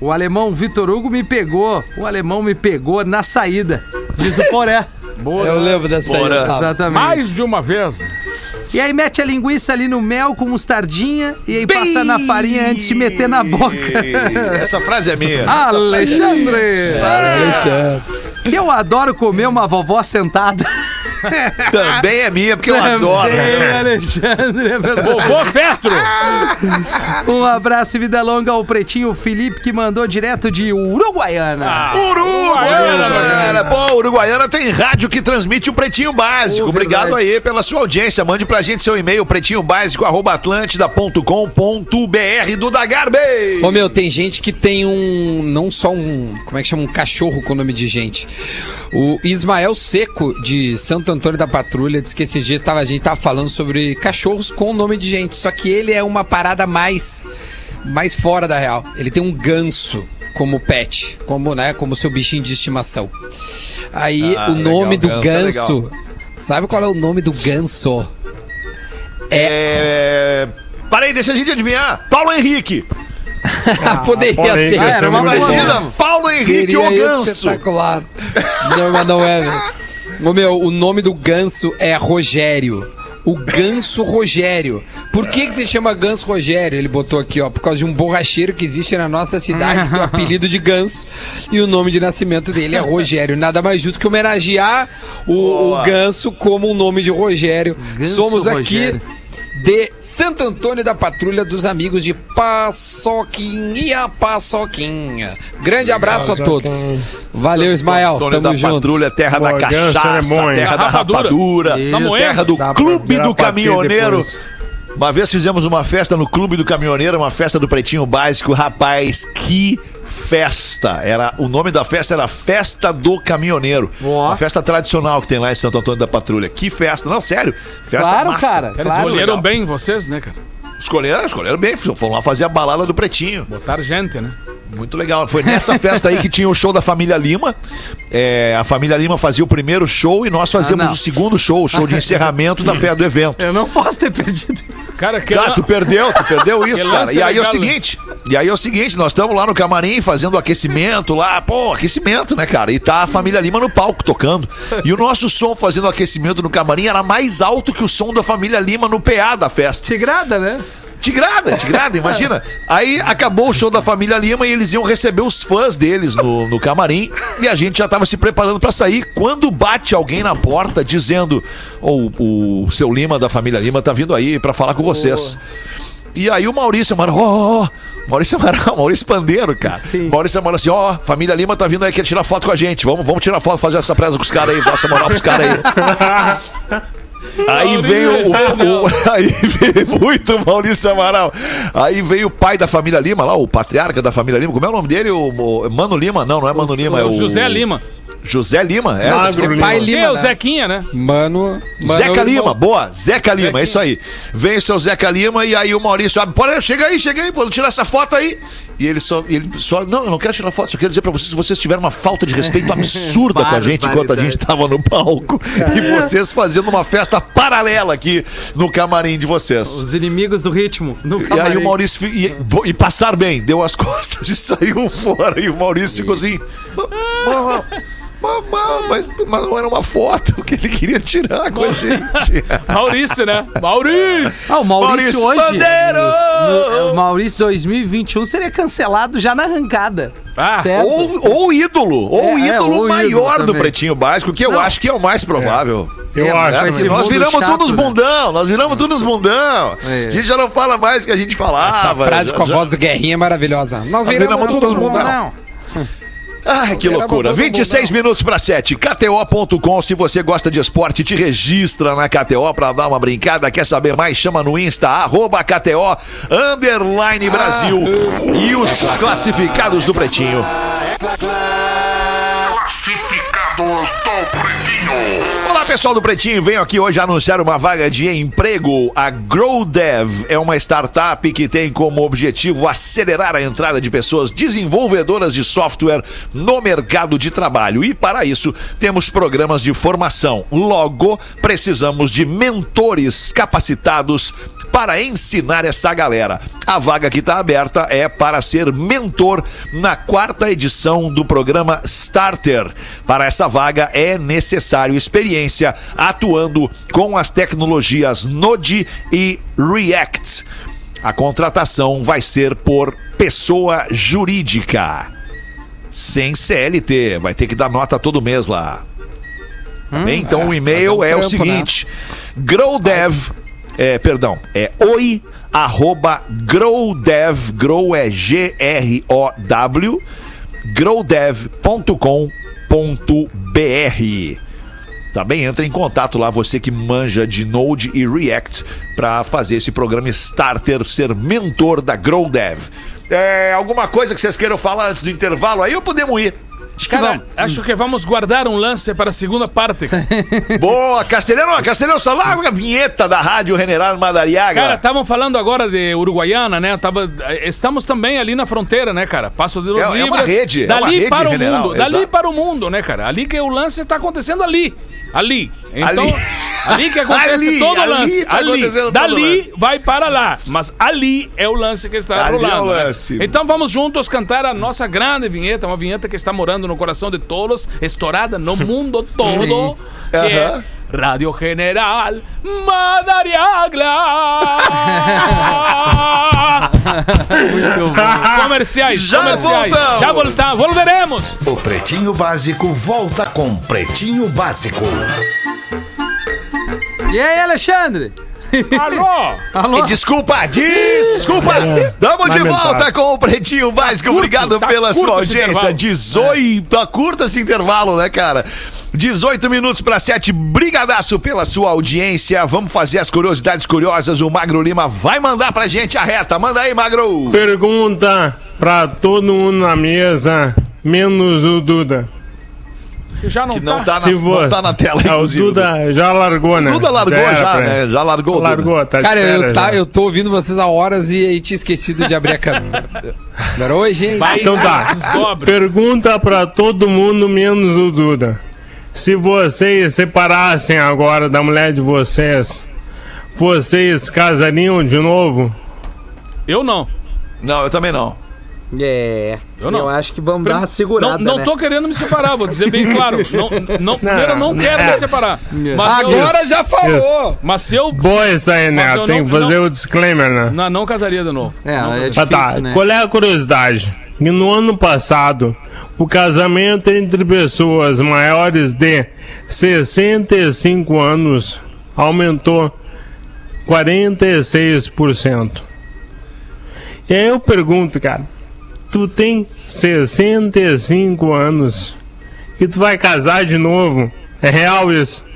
o alemão Vitor Hugo me pegou. O alemão me pegou na saída. Diz o Poré. Boa. Eu lembro dessa. Otávio. Exatamente. Mais de uma vez. E aí mete a linguiça ali no mel com mostardinha e aí passa na farinha antes de meter na boca. Essa frase é minha. Alexandre! Alexandre. Eu adoro comer uma vovó sentada. Também é minha, porque eu adoro. Também, Alexandre, é verdade. Vovô Fetro. Um abraço e vida longa ao pretinho Felipe que mandou direto de Uruguaiana. Ah, Uruguaiana! Pô, Uruguaiana tem rádio que transmite o Pretinho Básico. Pô, Obrigado verdade. aí pela sua audiência. Mande pra gente seu e-mail, pretinhobásico.atlântida.com.br do Dagarbe. Ô meu, tem gente que tem um. Não só um. Como é que chama? Um cachorro com nome de gente. O Ismael Seco, de Santo Antônio da Patrulha, disse que esses dias tava, a gente tava falando sobre cachorros com nome de gente. Só que ele é uma parada mais. mais fora da real. Ele tem um ganso como pet, como, né, como seu bichinho de estimação. Aí Ah, o nome legal, do ganso é ganso. sabe qual é o nome do ganso? É. Parei, deixa a gente adivinhar. Paulo Henrique. Poderia porém, ser. Ah, era uma Poderia. Imagina, Paulo Henrique Seria o Ganso. espetacular. Não, mas não é, velho. Ô, meu, o nome do ganso é Rogério. O Ganso Rogério. Por que, que se chama Ganso Rogério? Ele botou aqui, ó, por causa de um borracheiro que existe na nossa cidade, tem o apelido de Ganso. E o nome de nascimento dele é Rogério. Nada mais justo que homenagear o, o. Ganso como o nome de Rogério. Ganso Somos aqui Rogério. De Santo Antônio da Patrulha dos amigos de Paçoquinha, Paçoquinha. Grande abraço a todos. Valeu, Ismael. Antônio Tamo da junto. Patrulha, terra da cachaça, terra da rapadura. terra do Clube do Caminhoneiro. Uma vez fizemos uma festa no Clube do Caminhoneiro, uma festa do Pretinho Básico. Rapaz, que festa! Era, o nome da festa era Festa do Caminhoneiro. Ó. Uma festa tradicional que tem lá em Santo Antônio da Patrulha. Que festa! Não, sério. Festa Claro, massa. cara. Eles Claro. escolheram legal. bem vocês, né, cara? Escolheram, escolheram bem. Foram lá fazer a balada do Pretinho. Botaram gente, né? Muito legal. Foi nessa festa aí que tinha o show da família Lima. É, a família Lima fazia o primeiro show e nós fazíamos Ah, o segundo show, o show de encerramento da fé do evento. Eu não posso ter perdido. Cara, que Cara, tu perdeu, tu perdeu isso, Que cara. E aí é o legal, né? seguinte, e aí é o seguinte, nós estamos lá no camarim fazendo aquecimento lá, pô, aquecimento, né, cara? E tá a família Lima no palco tocando. E o nosso som fazendo aquecimento no camarim era mais alto que o som da família Lima no PA da festa. Tigrada, né? Tigrada, tigrada, imagina. Aí acabou o show da família Lima e eles iam receber os fãs deles no, no camarim e a gente já tava se preparando pra sair. Quando bate alguém na porta dizendo: "Ô, o seu Lima da família Lima tá vindo aí pra falar com vocês. E aí o Maurício Amaral, ó, ó, ó, Maurício Amaral, Maurício Pandeiro, cara. Maurício Amaral assim, ó, família Lima tá vindo aí, quer tirar foto com a gente. Vamos, vamos tirar foto, fazer essa presa com os caras aí, dá essa moral pros caras aí. Aí Maurício veio o, o- aí veio muito Maurício Amaral. Aí veio o pai da família Lima, lá, o patriarca da família Lima. Como é o nome dele? O, o- Mano Lima? Não, não é Mano Lima, é o José Lima. José Lima, é. Magro Lima. Pai Lima, o né? Zequinha, né? Mano, mano Zeca irmão. Lima, boa, Zeca Lima, Zequinha. é isso aí. Vem o seu Zeca Lima e aí o Maurício abre, pode, chega aí, chega aí, pode tirar essa foto aí. E ele só, ele só, não, eu não quero tirar foto, só quero dizer pra vocês, se vocês tiveram uma falta de respeito absurda com a gente enquanto a gente tava no palco e vocês fazendo uma festa paralela aqui no camarim de vocês. Os inimigos do ritmo. No E aí o Maurício, e, e passar bem, deu as costas e saiu fora. E o Maurício ficou assim. "Ma- ma- ma- ma- Mas, mas não era uma foto que ele queria tirar com a gente. Maurício, né? Maurício! Ah, o Maurício, Maurício hoje. Bandeiro! no- o Maurício 2021 seria cancelado já na arrancada. Ah, certo? Ou, ou ídolo, ou É, é, ídolo ou maior ídolo do. Pretinho Básico, que eu Não. acho que é o mais provável. Eu É, acho. ser nós viramos chato, todos né? bundão, nós viramos todos bundão. É. A gente já não fala mais o que a gente falava. Essa frase já- com a já- voz do Guerrinha é maravilhosa. Nós Nós viramos viramos todos todos bundão. bundão. Ai, que loucura. uma coisa 26 boa, minutos para 7. KTO.com. Se você gosta de esporte, te registra na KTO para dar uma brincada. Quer saber mais? Chama no Insta, arroba KTO, underline Brasil. E os classificados do Pretinho. Olá, pessoal do Pretinho. Venho aqui hoje anunciar uma vaga de emprego. A GrowDev é uma startup que tem como objetivo acelerar a entrada de pessoas desenvolvedoras de software no mercado de trabalho. E para isso, temos programas de formação. Logo, precisamos de mentores capacitados para ensinar essa galera. A vaga que está aberta é para ser mentor na quarta edição do programa Starter. Para essa vaga é necessário experiência atuando com as tecnologias Node e React. A contratação vai ser por pessoa jurídica. Sem CLT, vai ter que dar nota todo mês lá. Tá bem? Então o e-mail é um o trampo, seguinte: growdev, é, perdão, é oi arroba growdev, grow é G-R-O-W, growdev.com.br. Bem? Entra em contato lá, você que manja de Node e React, para fazer esse programa Starter, ser mentor da GrowDev. É, alguma coisa que vocês queiram falar antes do intervalo aí ou podemos ir? Acho que Cara, vamos. acho que vamos guardar um lance para a segunda parte. Boa, Castelhano, Castelhano, só larga a vinheta da Rádio General Madariaga. Cara, estavam falando agora de Uruguaiana, né? Tava, estamos também ali na fronteira, né, cara? Passo de los É- é uma rede, é dali uma rede, para o general, mundo, dali exato. para o mundo, né, cara? Ali que o lance tá acontecendo ali, ali. Então, Ali. ali, que acontece Ali, todo o ali lance, tá ali. todo o Dali lance. vai para lá, mas ali é o lance que está Ali é o rolando. né? lance. Então vamos juntos cantar a nossa grande vinheta, uma vinheta que está morando no coração de todos, estourada no mundo todo, que é Aham. Radio General Madariaga. Muito bom. comerciais, Já comerciais. voltamos. Já voltamos, volveremos. O Pretinho Básico volta com Pretinho Básico. E aí, Alexandre? Alô? Alô? Desculpa, desculpa. Tamo de Lamentável. volta com o Pretinho Básico. Obrigado tá pela sua audiência. intervalo. 18, tá curto esse intervalo, né, cara? 18 minutos para 7. Brigadaço pela sua audiência. Vamos fazer as curiosidades curiosas. O Magro Lima vai mandar pra gente a reta. Manda aí, Magro. Pergunta pra todo mundo na mesa, menos o Duda. Já não, Que não tá. tá, Se na, não tá na tela, o inclusive. Duda já largou, né? Duda largou já, pra né? Já largou, Duda. Largou, tá Cara, eu, tá, já. eu tô ouvindo vocês há horas e aí tinha esquecido de abrir a câmera. Agora, oi, gente. Vai, Então tá. Pergunta pra todo mundo, menos o Duda. Se vocês separassem agora da mulher de vocês, vocês casariam de novo? Eu não. Não, eu também não. É, Eu não. acho que vamos dar uma segurada, Não, não né? tô querendo me separar, vou dizer bem claro. Não, não, primeiro, eu não quero é. me separar. Mas eu, Agora já falou! mas se eu. Boa isso aí, né? eu Tem que fazer não- o disclaimer, né? Não, não casaria de novo. É, Não é Tá, tá. difícil, né? Qual é a curiosidade? Que no ano passado, o casamento entre pessoas maiores de 65 anos aumentou 46%. E aí eu pergunto, cara, tu tem 65 anos e tu vai casar de novo? É real isso?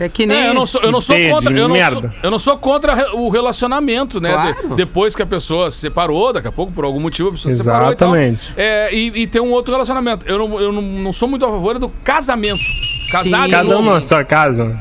É que nem. É, eu não sou, eu não sou contra. de Eu não sou, merda. eu não sou contra o relacionamento, né? De- Claro. depois que a pessoa se separou, daqui a pouco, por algum motivo, a pessoa se separou. e tal. Exatamente. É, e, e ter um outro relacionamento. Eu, não, eu não, não sou muito a favor do casamento. De Cada um na sua casa.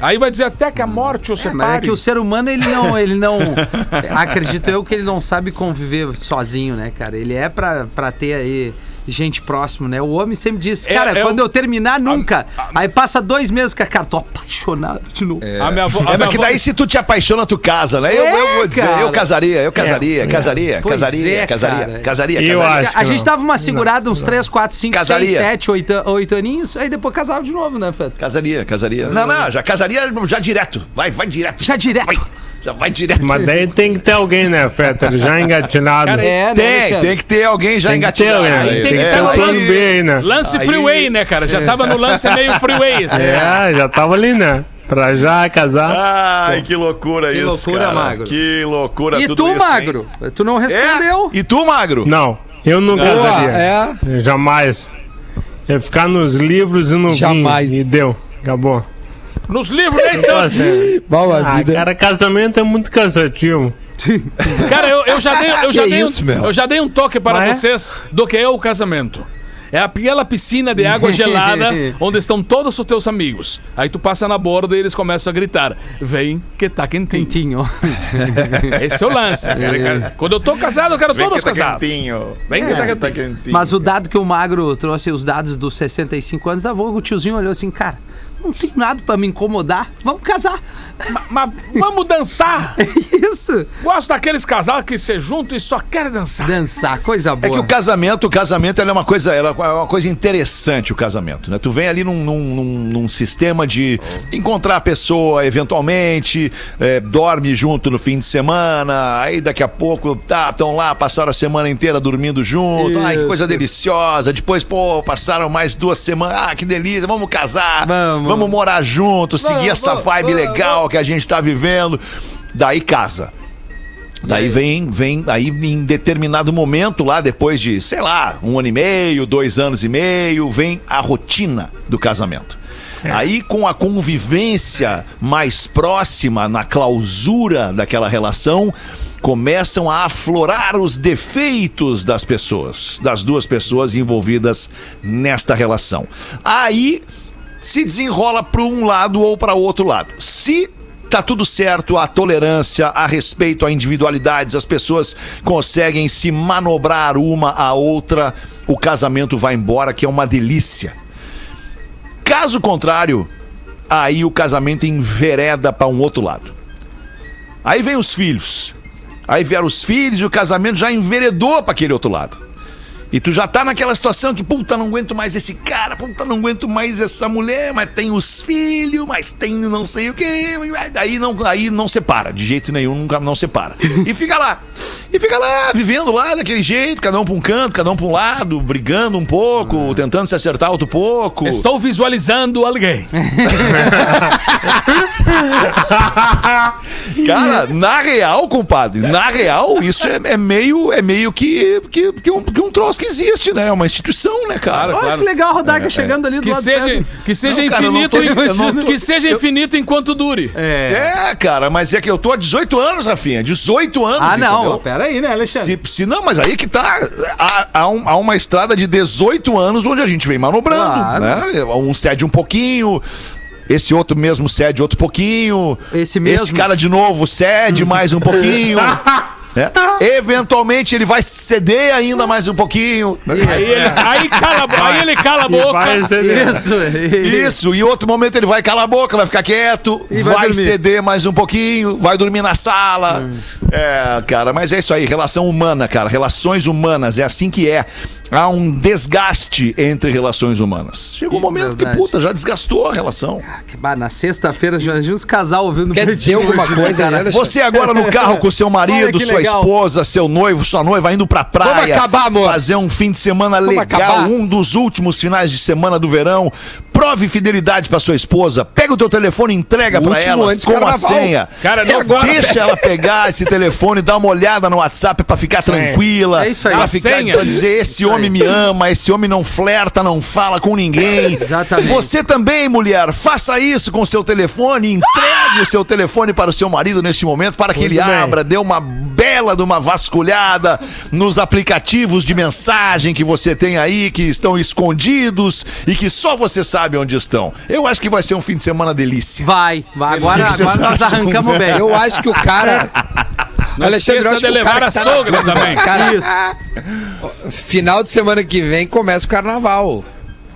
Aí vai dizer até que a morte o É, separe. mas é que o ser humano, ele não, ele não. acredito eu que ele não sabe conviver sozinho, né, cara? Ele é pra, pra ter aí gente próximo, né? O homem sempre diz, É- cara, é quando o- eu terminar, nunca. Aí passa dois meses, cara, cara, tô apaixonado de novo. A minha avó, a É, minha mas que avó- daí se tu te apaixona, tu casa, né? Eu, É, eu vou dizer, cara. eu casaria, eu casaria, casaria, Pois casaria, é, casaria, cara. casaria, Eu casaria. acho. A gente não. dava uma segurada uns 3, 4, 5, 6, Casaria. 7, 8, 8 aninhos, aí depois casava de novo, né, Feta? Casaria, casaria. Não, não, já casaria já direto. Vai, vai direto. Já direto. Vai, já vai direto. Mas daí tem que ter alguém, né, Fetter? Já engatilhado. Cara, É, né, Tem, Alexandre? tem que ter alguém já Tem que ter, engatilhado. né? aí. Tem que É, ter um plano B aí, né? Lance Aí- freeway, né, cara? Já tava no lance meio freeway. assim. É, já tava ali, né? Pra já casar. Ai, que loucura Que isso, loucura, cara. Magro. Que loucura E tudo tu, isso, hein? Magro? Tu não É? respondeu. E tu, Magro? Não, Eu não casaria. é. Jamais. Ia ficar nos livros e no Jamais. vinho. E deu. Acabou. Nos livros nem tanto. Nossa, é. Bom, a ah, vida. cara, casamento é muito cansativo. Cara, eu, eu já dei, eu já Que dei, isso, um, meu? eu já dei um toque para Mas é? vocês do que é o casamento. É aquela piscina de água gelada onde estão todos os teus amigos. Aí tu passa na borda e eles começam a gritar: Vem que tá quentinho. Quentinho. Esse é o lance. cara. Quando eu tô casado, eu quero todos casados. Vem que tá quentinho. Mas o dado que o Magro trouxe, os dados dos 65 anos, da avó, o tiozinho olhou assim, cara, não tem nada pra me incomodar, vamos casar. Ma- Mas vamos dançar. Isso. Gosto daqueles casais que se juntam e só querem dançar. Dançar, coisa boa. É que o casamento, o casamento é uma coisa, ela é uma coisa interessante o casamento, né? Tu vem ali num, num, num- num sistema de encontrar a pessoa eventualmente, é, dorme junto no fim de semana, aí daqui a pouco, tá, estão lá, passaram a semana inteira dormindo junto, ai que coisa deliciosa. Depois, pô, passaram mais duas semanas, ah, que delícia, vamos casar, Vamos. Morar juntos, seguir essa vibe legal que a gente tá vivendo. Daí casa. Daí vem, vem, aí em determinado momento lá, depois de, sei lá, um ano e meio, dois anos e meio, vem a rotina do casamento. Aí com a convivência mais próxima, na clausura daquela relação, começam a aflorar os defeitos das pessoas, das duas pessoas envolvidas nesta relação. Aí se desenrola para um lado ou para outro lado. Se tá tudo certo, a tolerância, a respeito a individualidades, as pessoas conseguem se manobrar uma a outra, o casamento vai embora, que é uma delícia. Caso contrário, aí o casamento envereda para um outro lado. Aí vem os filhos. Aí vieram os filhos e o casamento já enveredou para aquele outro lado. E tu já tá naquela situação que, puta, não aguento mais esse cara, puta, não aguento mais essa mulher, mas tem os filhos, mas tem não sei o quê. Aí não, aí não separa, de jeito nenhum, nunca não separa. E fica lá. E fica lá, vivendo lá daquele jeito, cada um pra um canto, cada um pra um lado, brigando um pouco, tentando se acertar outro pouco. Estou visualizando alguém. Cara, na real, compadre, na real, isso é, é meio, é meio que, que, que, um, que um troço que existe, né? É uma instituição, né, cara? Olha que legal a Rodaica chegando ali do Que lado seja, certo. que seja Não, cara, infinito, tô- que seja eu- infinito enquanto dure. É. É, cara, mas é que eu tô há 18 anos, Rafinha. 18 anos. Ah, não. entendeu? Pera aí, né, Alexandre? Se, se não, mas aí que tá. Há, há um- há uma estrada de 18 anos onde a gente vem manobrando. Claro. Né? Um cede um pouquinho. Esse outro mesmo cede outro pouquinho. Esse mesmo. Esse cara de novo cede mais um pouquinho. né? Eventualmente ele vai ceder ainda mais um pouquinho. Aí ele, aí cala, aí ele cala a boca. ceder. Isso. Isso, e em outro momento ele vai calar a boca, vai ficar quieto, E vai, vai ceder mais um pouquinho, vai dormir na sala. É, cara, mas é isso aí, relação humana, cara, relações humanas, é assim que é. Há um desgaste entre relações humanas. Chegou um momento verdade. que, puta, já desgastou a relação. Bah, na sexta-feira, já imagina os casal ouvindo Quer dizer alguma né, coisa, cara? né? Você agora no carro com seu marido, que sua legal. esposa, seu noivo, sua noiva, indo pra praia. Vamos acabar, amor. Fazer um fim de semana Vamos legal, acabar. um dos últimos finais de semana do verão. Prove fidelidade pra sua esposa. Pega o teu telefone e entrega O pra ela antes com a carnaval. senha. Cara, não- agora deixa ela pegar esse telefone, dar uma olhada no WhatsApp pra ficar tranquila. É isso aí. Pra, A ficar, senha. pra dizer, esse homem aí. me ama, esse homem não flerta, não fala com ninguém. Exatamente. Você também, mulher, faça isso com o seu telefone, entregue o seu telefone para o seu marido neste momento, para que Muito ele bem. abra, dê uma bela de uma vasculhada nos aplicativos de mensagem que você tem aí, que estão escondidos e que só você sabe onde estão. Eu acho que vai ser um fim de semana delícia. Vai, vai. Agora, agora nós arrancamos bem. Eu acho que o cara. Alexandre, eu esqueça acho de que o levar cara a que tá sogra na... também. Cara, Isso. final de semana que vem começa o carnaval.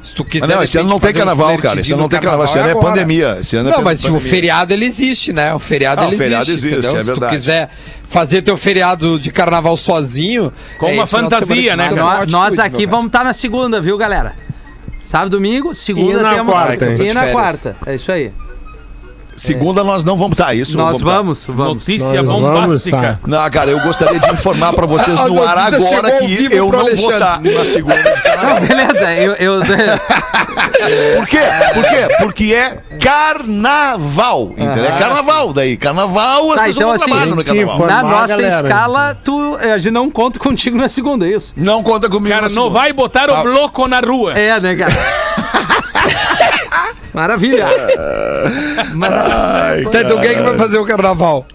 Se tu quiser. Mas não, esse ano não tem um carnaval, cara. Esse ano não tem carnaval. Esse ano é pandemia. Esse ano é Não, mas o feriado ele existe, né? O feriado Ah, o ele feriado existe, existe, entendeu? é Se tu quiser fazer teu feriado de carnaval sozinho. Com uma final de fantasia, né, é uma Nós, nós aqui vamos estar na segunda, viu, galera? Sábado, domingo, segunda E na temos. quarta? E na quarta. É isso aí. Segunda nós não vamos estar, isso? Nós tá. vamos, vamos. Notícia Nós vamos, bombástica. tá. Não, cara, eu gostaria de informar pra vocês no ar agora que eu não vou Alexandre. estar na segunda. Não, beleza, eu. eu Por quê? Por quê? Porque é carnaval, entendeu? É carnaval daí. Carnaval, as Tá, pessoas então não assim, trabalham no carnaval. na nossa galera. escala, tu, a gente não conta contigo na segunda, é isso? Não conta comigo Cara, na não segunda. vai botar o bloco na rua. É, né, cara? Maravilha. Maravilha. Tá, então quem é que vai fazer o carnaval?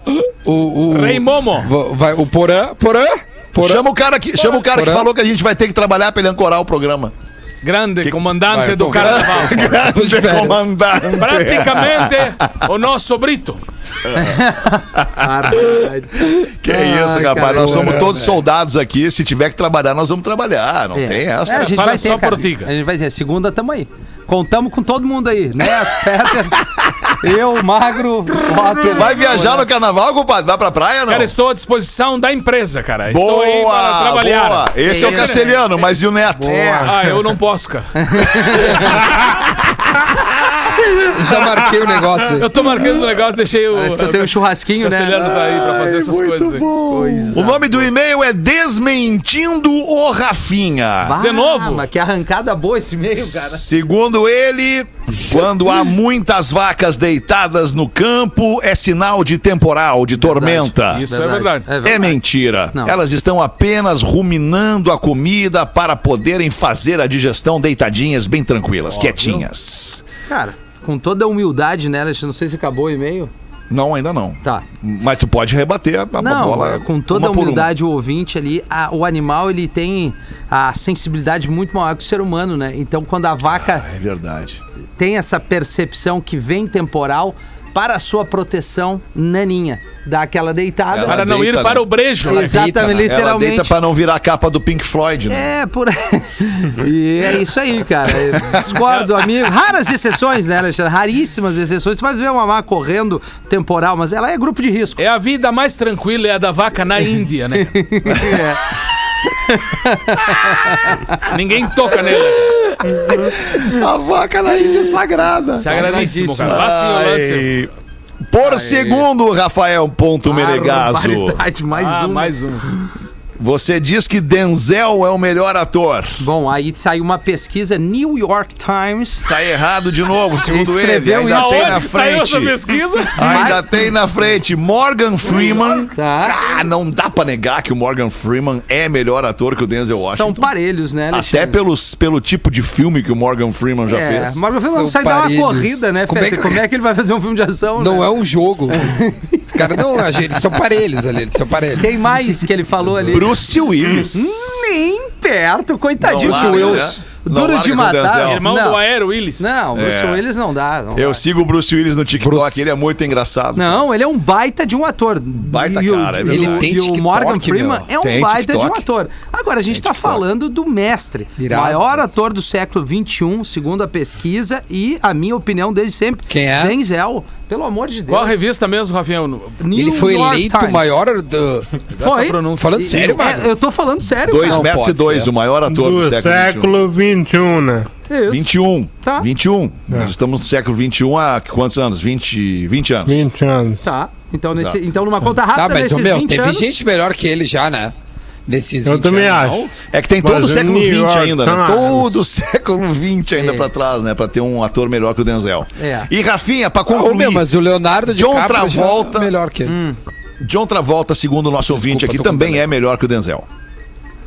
O, o, Rei Momo. o, vai, o Porã? Porã? Porã? Chama o cara, que, chama o cara que falou que a gente vai ter que trabalhar pra ele ancorar o programa. Grande comandante Vai, do carnaval. Tô de férias. comandante. Praticamente o nosso Brito. Que Ai, isso, rapaz. nós somos todos soldados aqui. Se tiver que trabalhar, nós vamos trabalhar. Não É. tem essa. É, a gente Fala vai ter, só cara. por ti. A gente vai ter. Segunda, tamo aí. Contamos com todo mundo aí, né? Eu, Magro, Potter. Vai viajar no carnaval, compadre? Vai pra praia, não? Cara, estou à disposição da empresa, cara. Estou aí para Boa, trabalhar. boa. Esse é o Esse- castelhano, mas e o neto? É. Ah, eu não posso, cara. Já marquei o negócio. Eu tô marcando o negócio, deixei o. Parece que eu tenho um churrasquinho, o né? aí pra fazer essas coisas. aí. Coisa. O nome do e-mail é Desmentindo o Rafinha. Bah, De novo? Mas que arrancada boa esse meio, cara. Segundo ele, quando há muitas vacas deitadas no campo, é sinal de temporal, de tormenta. Isso é verdade. É mentira. Não. Elas estão apenas ruminando a comida para poderem fazer a digestão deitadinhas, bem tranquilas, quietinhas. Cara, com toda a humildade, né, Alexandre? Não sei se acabou o e-mail. Não, ainda não. Tá. Mas tu pode rebater a, a Não, bola. com toda a humildade, o ouvinte ali, a- o animal ele tem a sensibilidade muito maior que o ser humano, né? Então, quando a vaca É verdade. tem essa percepção que vem temporal para a sua proteção, naninha, dá aquela deitada. Ela Para não deita, ir para né? o brejo. né? Exatamente, deita, né? Ela deita literalmente. pra não virar a capa do Pink Floyd, né? É, por aí. E é isso aí, cara. Eu Discordo, amigo. Raras exceções, né, Alexandre? Raríssimas exceções. Tu vai ver uma má correndo temporal, mas ela é grupo de risco. É a vida mais tranquila, é a da vaca na Índia, né? Ninguém toca nela. A vaca na Índia sagrada. Sagradíssimo, cara. Lá sim. Por segundo, Rafael Ponto Menegaso, Barbaridade, mais Ah, um. mais um. Você diz que Denzel é o melhor ator. Bom, aí saiu uma pesquisa New York Times. Tá errado de novo, segundo Escreveu ele. Ainda isso. tem na que saiu essa frente. pesquisa? Ainda tem na frente Morgan Freeman. Tá. Ah, não dá pra negar que o Morgan Freeman é melhor ator que o Denzel São Washington. parelhos, né, Alexandre? Até pelos, pelo tipo de filme que o Morgan Freeman já é, fez. Morgan Freeman não São sai dar uma parelhos. corrida, né, Como é que- Como é que ele vai fazer um filme de ação, Não né? é um jogo. Os caras não, eles são parelhos ali, eles são parelhos. Quem mais que ele falou ali? Bruce Willis. Nem perto, coitadinho. Não Bruce Willis. Duro de o matar. Irmão não. do Aero Willis. Não, Bruce É. Willis não dá. Não, Eu vai. sigo o Bruce Willis no TikTok, Bruce. ele é muito engraçado. Não, ele é um baita de um ator. Baita e o, cara, é e verdade. o- Ele tem e o TikTok, Morgan Freeman meu. é um Tem baita de um TikTok. ator. Agora, a gente tá falando do mestre. Irado. Maior ator do século XXI, segundo a pesquisa, e a minha opinião desde sempre. Quem é? Denzel. Pelo amor de Deus. Qual a revista mesmo, Rafinha? New Ele foi York eleito o maior do. Foi. Falando sério, É, mano. eu tô falando sério. Dois Não metros e dois, ser. o maior ator do, Do século, século XXI, né? cara. Isso. 21. Tá. 21. Nós estamos no século 21 há quantos anos? 20, 20 anos. 20 anos. Tá. Então, nesse, então numa conta rápida, Tá, mas, nesses meu, 20 teve anos... gente melhor que ele já, né? Nesses Eu 20 também anos, acho. não? É que tem todo o século New 20 York ainda, né? Todo o século 20 ainda É. pra trás, né? Pra ter um ator melhor que o Denzel. É. E Rafinha, pra concluir, meu, mas o Leonardo John DiCaprio já Travolta- é melhor que ele. John Travolta, segundo o nosso ouvinte aqui, também é melhor que o Denzel.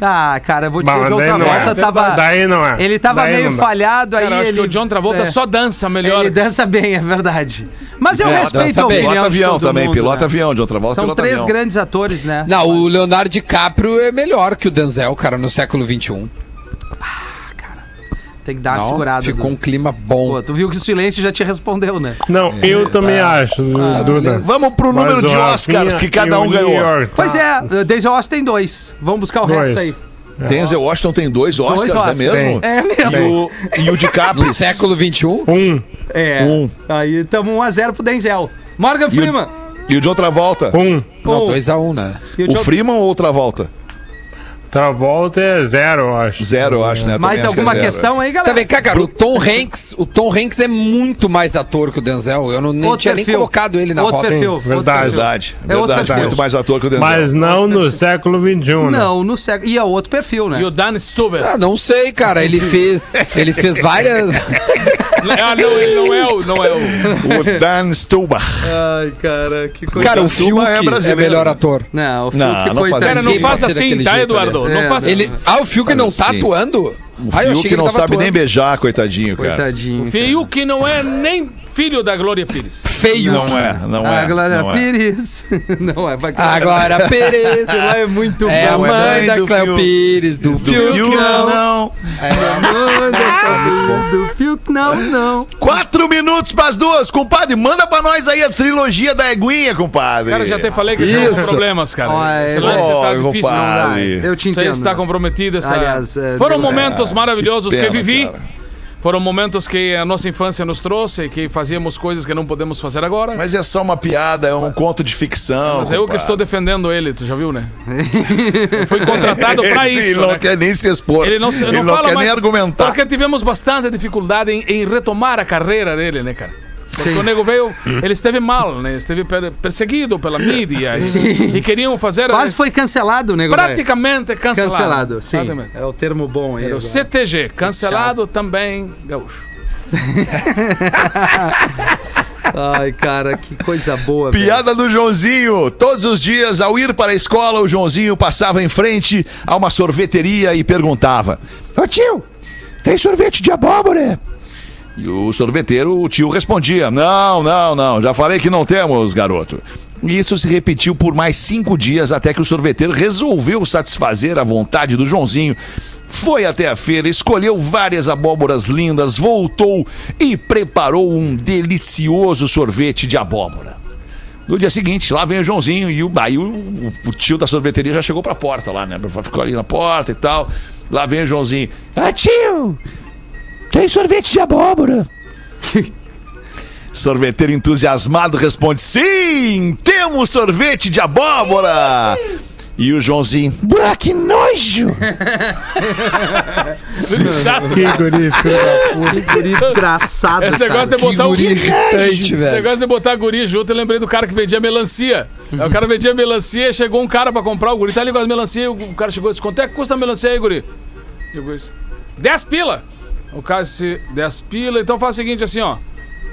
Ah, cara, eu vou dizer Bah, que o daí outra não é. volta tava... Daí não é. Ele tava Daí meio falhado aí. Cara, eu acho ele... que o John Travolta é. só dança melhor. Ele dança bem, é verdade. Mas eu É, respeito a bem. opinião Pilota avião também, mundo, pilota né? avião, John Travolta São três avião. grandes atores, né? Não, o Leonardo DiCaprio é melhor que o Denzel, cara, no século XXI. Tem que dar uma Não, segurada. ficou Duda. um clima bom. Pô, tu viu que o silêncio já te respondeu, né? Não, eu também acho, Duda. beleza. Vamos pro número de o Oscars Rafinha que cada e o um ganhou. York, Pois tá. é, Denzel Washington tem dois. Vamos buscar o Dois. resto aí. Denzel Washington tem dois Oscars, Oscars. é mesmo? Tem. É mesmo. E o, e o DiCaprio. No século XXI? Um, É. Um. Aí tamo 1x0 pro Denzel. Morgan E Freeman. o, e o John Travolta. um. Não, Um. 2x1, né? E o O John- Freeman ou o Travolta? Travolta é zero, eu acho. Zero, eu acho, né? Eu Mais acho que é alguma questão aí, Tá, galera? vem cá, cara, o Tom Hanks, o Tom Hanks é muito mais ator que o Denzel. Eu não nem Outro tinha nem perfil. colocado ele na Outro rota. perfil. Sim, outro verdade. perfil. Verdade, É outro verdade. perfil. Muito mais ator que o Denzel. Mas não no século XXI, né? Não, no século. E é outro perfil, né? E o Dan Stuber. Ah, não sei, cara. Ele fez, ele fez várias. Ah, não, ele não é o. Não é o... O Dan Stubar. Ai, cara, que coisa. Cara, o Silva Fiuk é é, melhor ator. Não, o Não, Fiuk, não faz coitadinho. Cara, não ser assim, tá, Eduardo? Não É, faça não. Ele, ah, o Fiuk não tá assim. atuando? O Ah, Fiuk que não sabe atuando. nem beijar, coitadinho, cara. Coitadinho. cara. Fiuk não é nem filho da Glória Pires. Feio. Não é, não é. A Glória não é. Pires. Não é, vai A Glória Pérez. Ela é muito É a boa. Não é mãe mãe da Cléo. Pires, do, Do Fiuk, Fiuk, não. não. É a mãe da do Fiuk, não, não. Quatro minutos pras duas, compadre. Manda pra nós aí a trilogia da Eguinha, compadre. Cara, já até falei que é Isso. problemas, cara. Ó, Esse é- lance tá Ó, difícil. compadre. Eu te entendo. está comprometido. Essa... Aliás, é, Foram momentos maravilhosos pena, que vivi. cara. Foram momentos que a nossa infância nos trouxe, que fazíamos coisas que não podemos fazer agora. Mas, Mas é só uma piada, é um conto de ficção. eu que estou defendendo ele, tu já viu, né? Eu fui contratado pra Ele isso, não né? quer nem se expor. Ele não, se- Ele não não fala quer mais, nem argumentar. Porque tivemos bastante dificuldade em, em retomar a carreira dele, né, cara? Porque Sim. o nego veio, ele esteve mal, né? Esteve per- perseguido pela mídia e, e queriam fazer Quase foi cancelado, nego. velho. praticamente cancelado. Cancelado, sim. Exatamente. É o termo bom aí. Era o. CTG, cancelado também, gaúcho. Ai, cara, que coisa boa. velho. Piada do Joãozinho. Todos os dias, ao ir para a escola, o Joãozinho passava em frente a uma sorveteria e perguntava: Ô tio, tem sorvete de abóbora? E o sorveteiro, o tio respondia: Não, não, não, já falei que não temos, garoto. E isso se repetiu por mais cinco dias até que o sorveteiro resolveu satisfazer a vontade do Joãozinho. Foi até a feira, escolheu várias abóboras lindas, voltou e preparou um delicioso sorvete de abóbora. No dia seguinte, lá vem o Joãozinho e o, aí o, o- o tio da sorveteria já chegou pra porta lá, né? Ficou ali na porta e tal. Lá vem o Joãozinho. Ah, tio! Tem sorvete de abóbora? Sorveteiro entusiasmado responde: Sim! Temos sorvete de abóbora! E o Joãozinho, ah, que nojo! Chato. Que guri. Que guri desgraçado. Esse negócio cara. de botar o guri irritante, Esse velho. negócio de botar guri junto, eu lembrei do cara que vendia melancia. Aí o cara vendia melancia, chegou um cara pra comprar o guri, tá ali com as melancia, o cara chegou e disse, quanto é que custa a melancia aí, guri? E guri disse, 10 pila. O cara disse, 10 pila, então faz o seguinte assim, ó.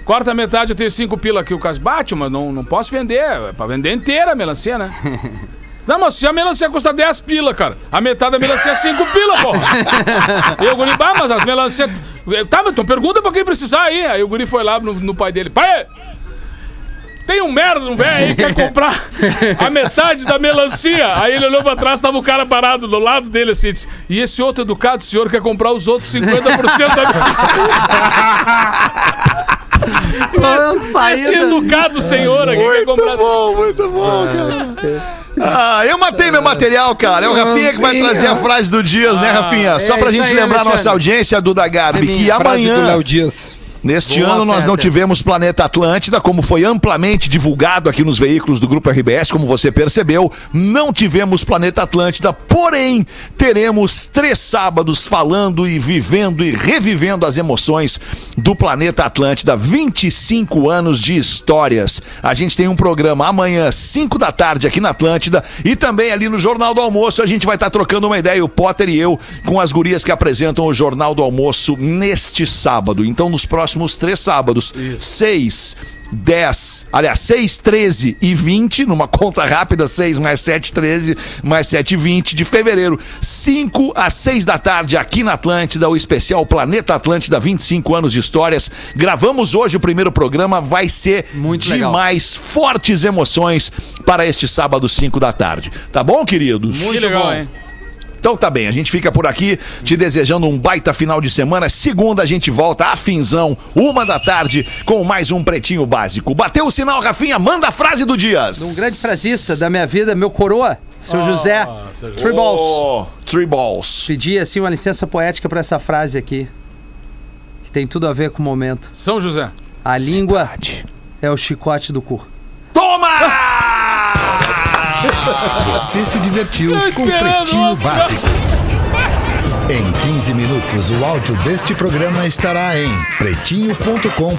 Corta a metade, eu tenho 5 pila aqui. O disse, bate, mas não, não posso vender, é pra vender inteira a melancia, né? Não, mas se a melancia custa 10 pila, cara. A metade da melancia é 5 pila, pô. E o guri, bah, mas as melancias. Tá, então pergunta pra quem precisar aí. Aí o guri foi lá no, no pai dele. Pai! Tem um merda, um velho aí que quer comprar a metade da melancia. Aí ele olhou pra trás, tava o cara parado do lado dele assim. Disse, e esse outro educado senhor quer comprar os outros 50% da melancia. Esse saída? educado senhor aqui quer comprar. bom, muito bom, cara. Ah, eu matei meu material, cara. É o Rafinha que vai trazer a frase do Dias, né, Rafinha? Só é pra isso gente lembrar a nossa audiência, Duda Garbi, é que minha Frase do amanhã. Neste Boa ano nós não tivemos Planeta Atlântida, como foi amplamente divulgado aqui nos veículos do Grupo RBS, como você percebeu, não tivemos Planeta Atlântida, porém teremos três sábados falando e vivendo e revivendo as emoções do Planeta Atlântida, 25 anos de histórias. A gente tem um programa amanhã, 5 da tarde aqui na Atlântida e também ali no Jornal do Almoço a gente vai estar trocando uma ideia, o Potter e eu, com as gurias que apresentam o Jornal do Almoço neste sábado. Então, nos próximos três sábados, 6, 10, aliás, 6, 13 e 20, numa conta rápida, 6 mais 7, 13, mais 7, 20 de fevereiro, 5 às 6 da tarde aqui na Atlântida, o especial Planeta Atlântida, 25 anos de histórias. Gravamos hoje o primeiro programa, vai ser Muito legal. demais, fortes emoções para este sábado, 5 da tarde. Tá bom, queridos? Que legal, hein? Então tá bem, a gente fica por aqui te desejando um baita final de semana. Segunda a gente volta a finzão, uma da tarde, com mais um Pretinho Básico. Bateu o sinal, Rafinha, manda a frase do Dias. Um grande frasista da minha vida, meu coroa, seu José seu José. Tribals. Oh, three balls. Pedi assim uma licença poética pra essa frase aqui. Que tem tudo a ver com o momento. São José. A língua é o chicote do cu. Toma! Você se divertiu com Pretinho. Básico. Em 15 minutos, o áudio deste programa estará em pretinho.com.br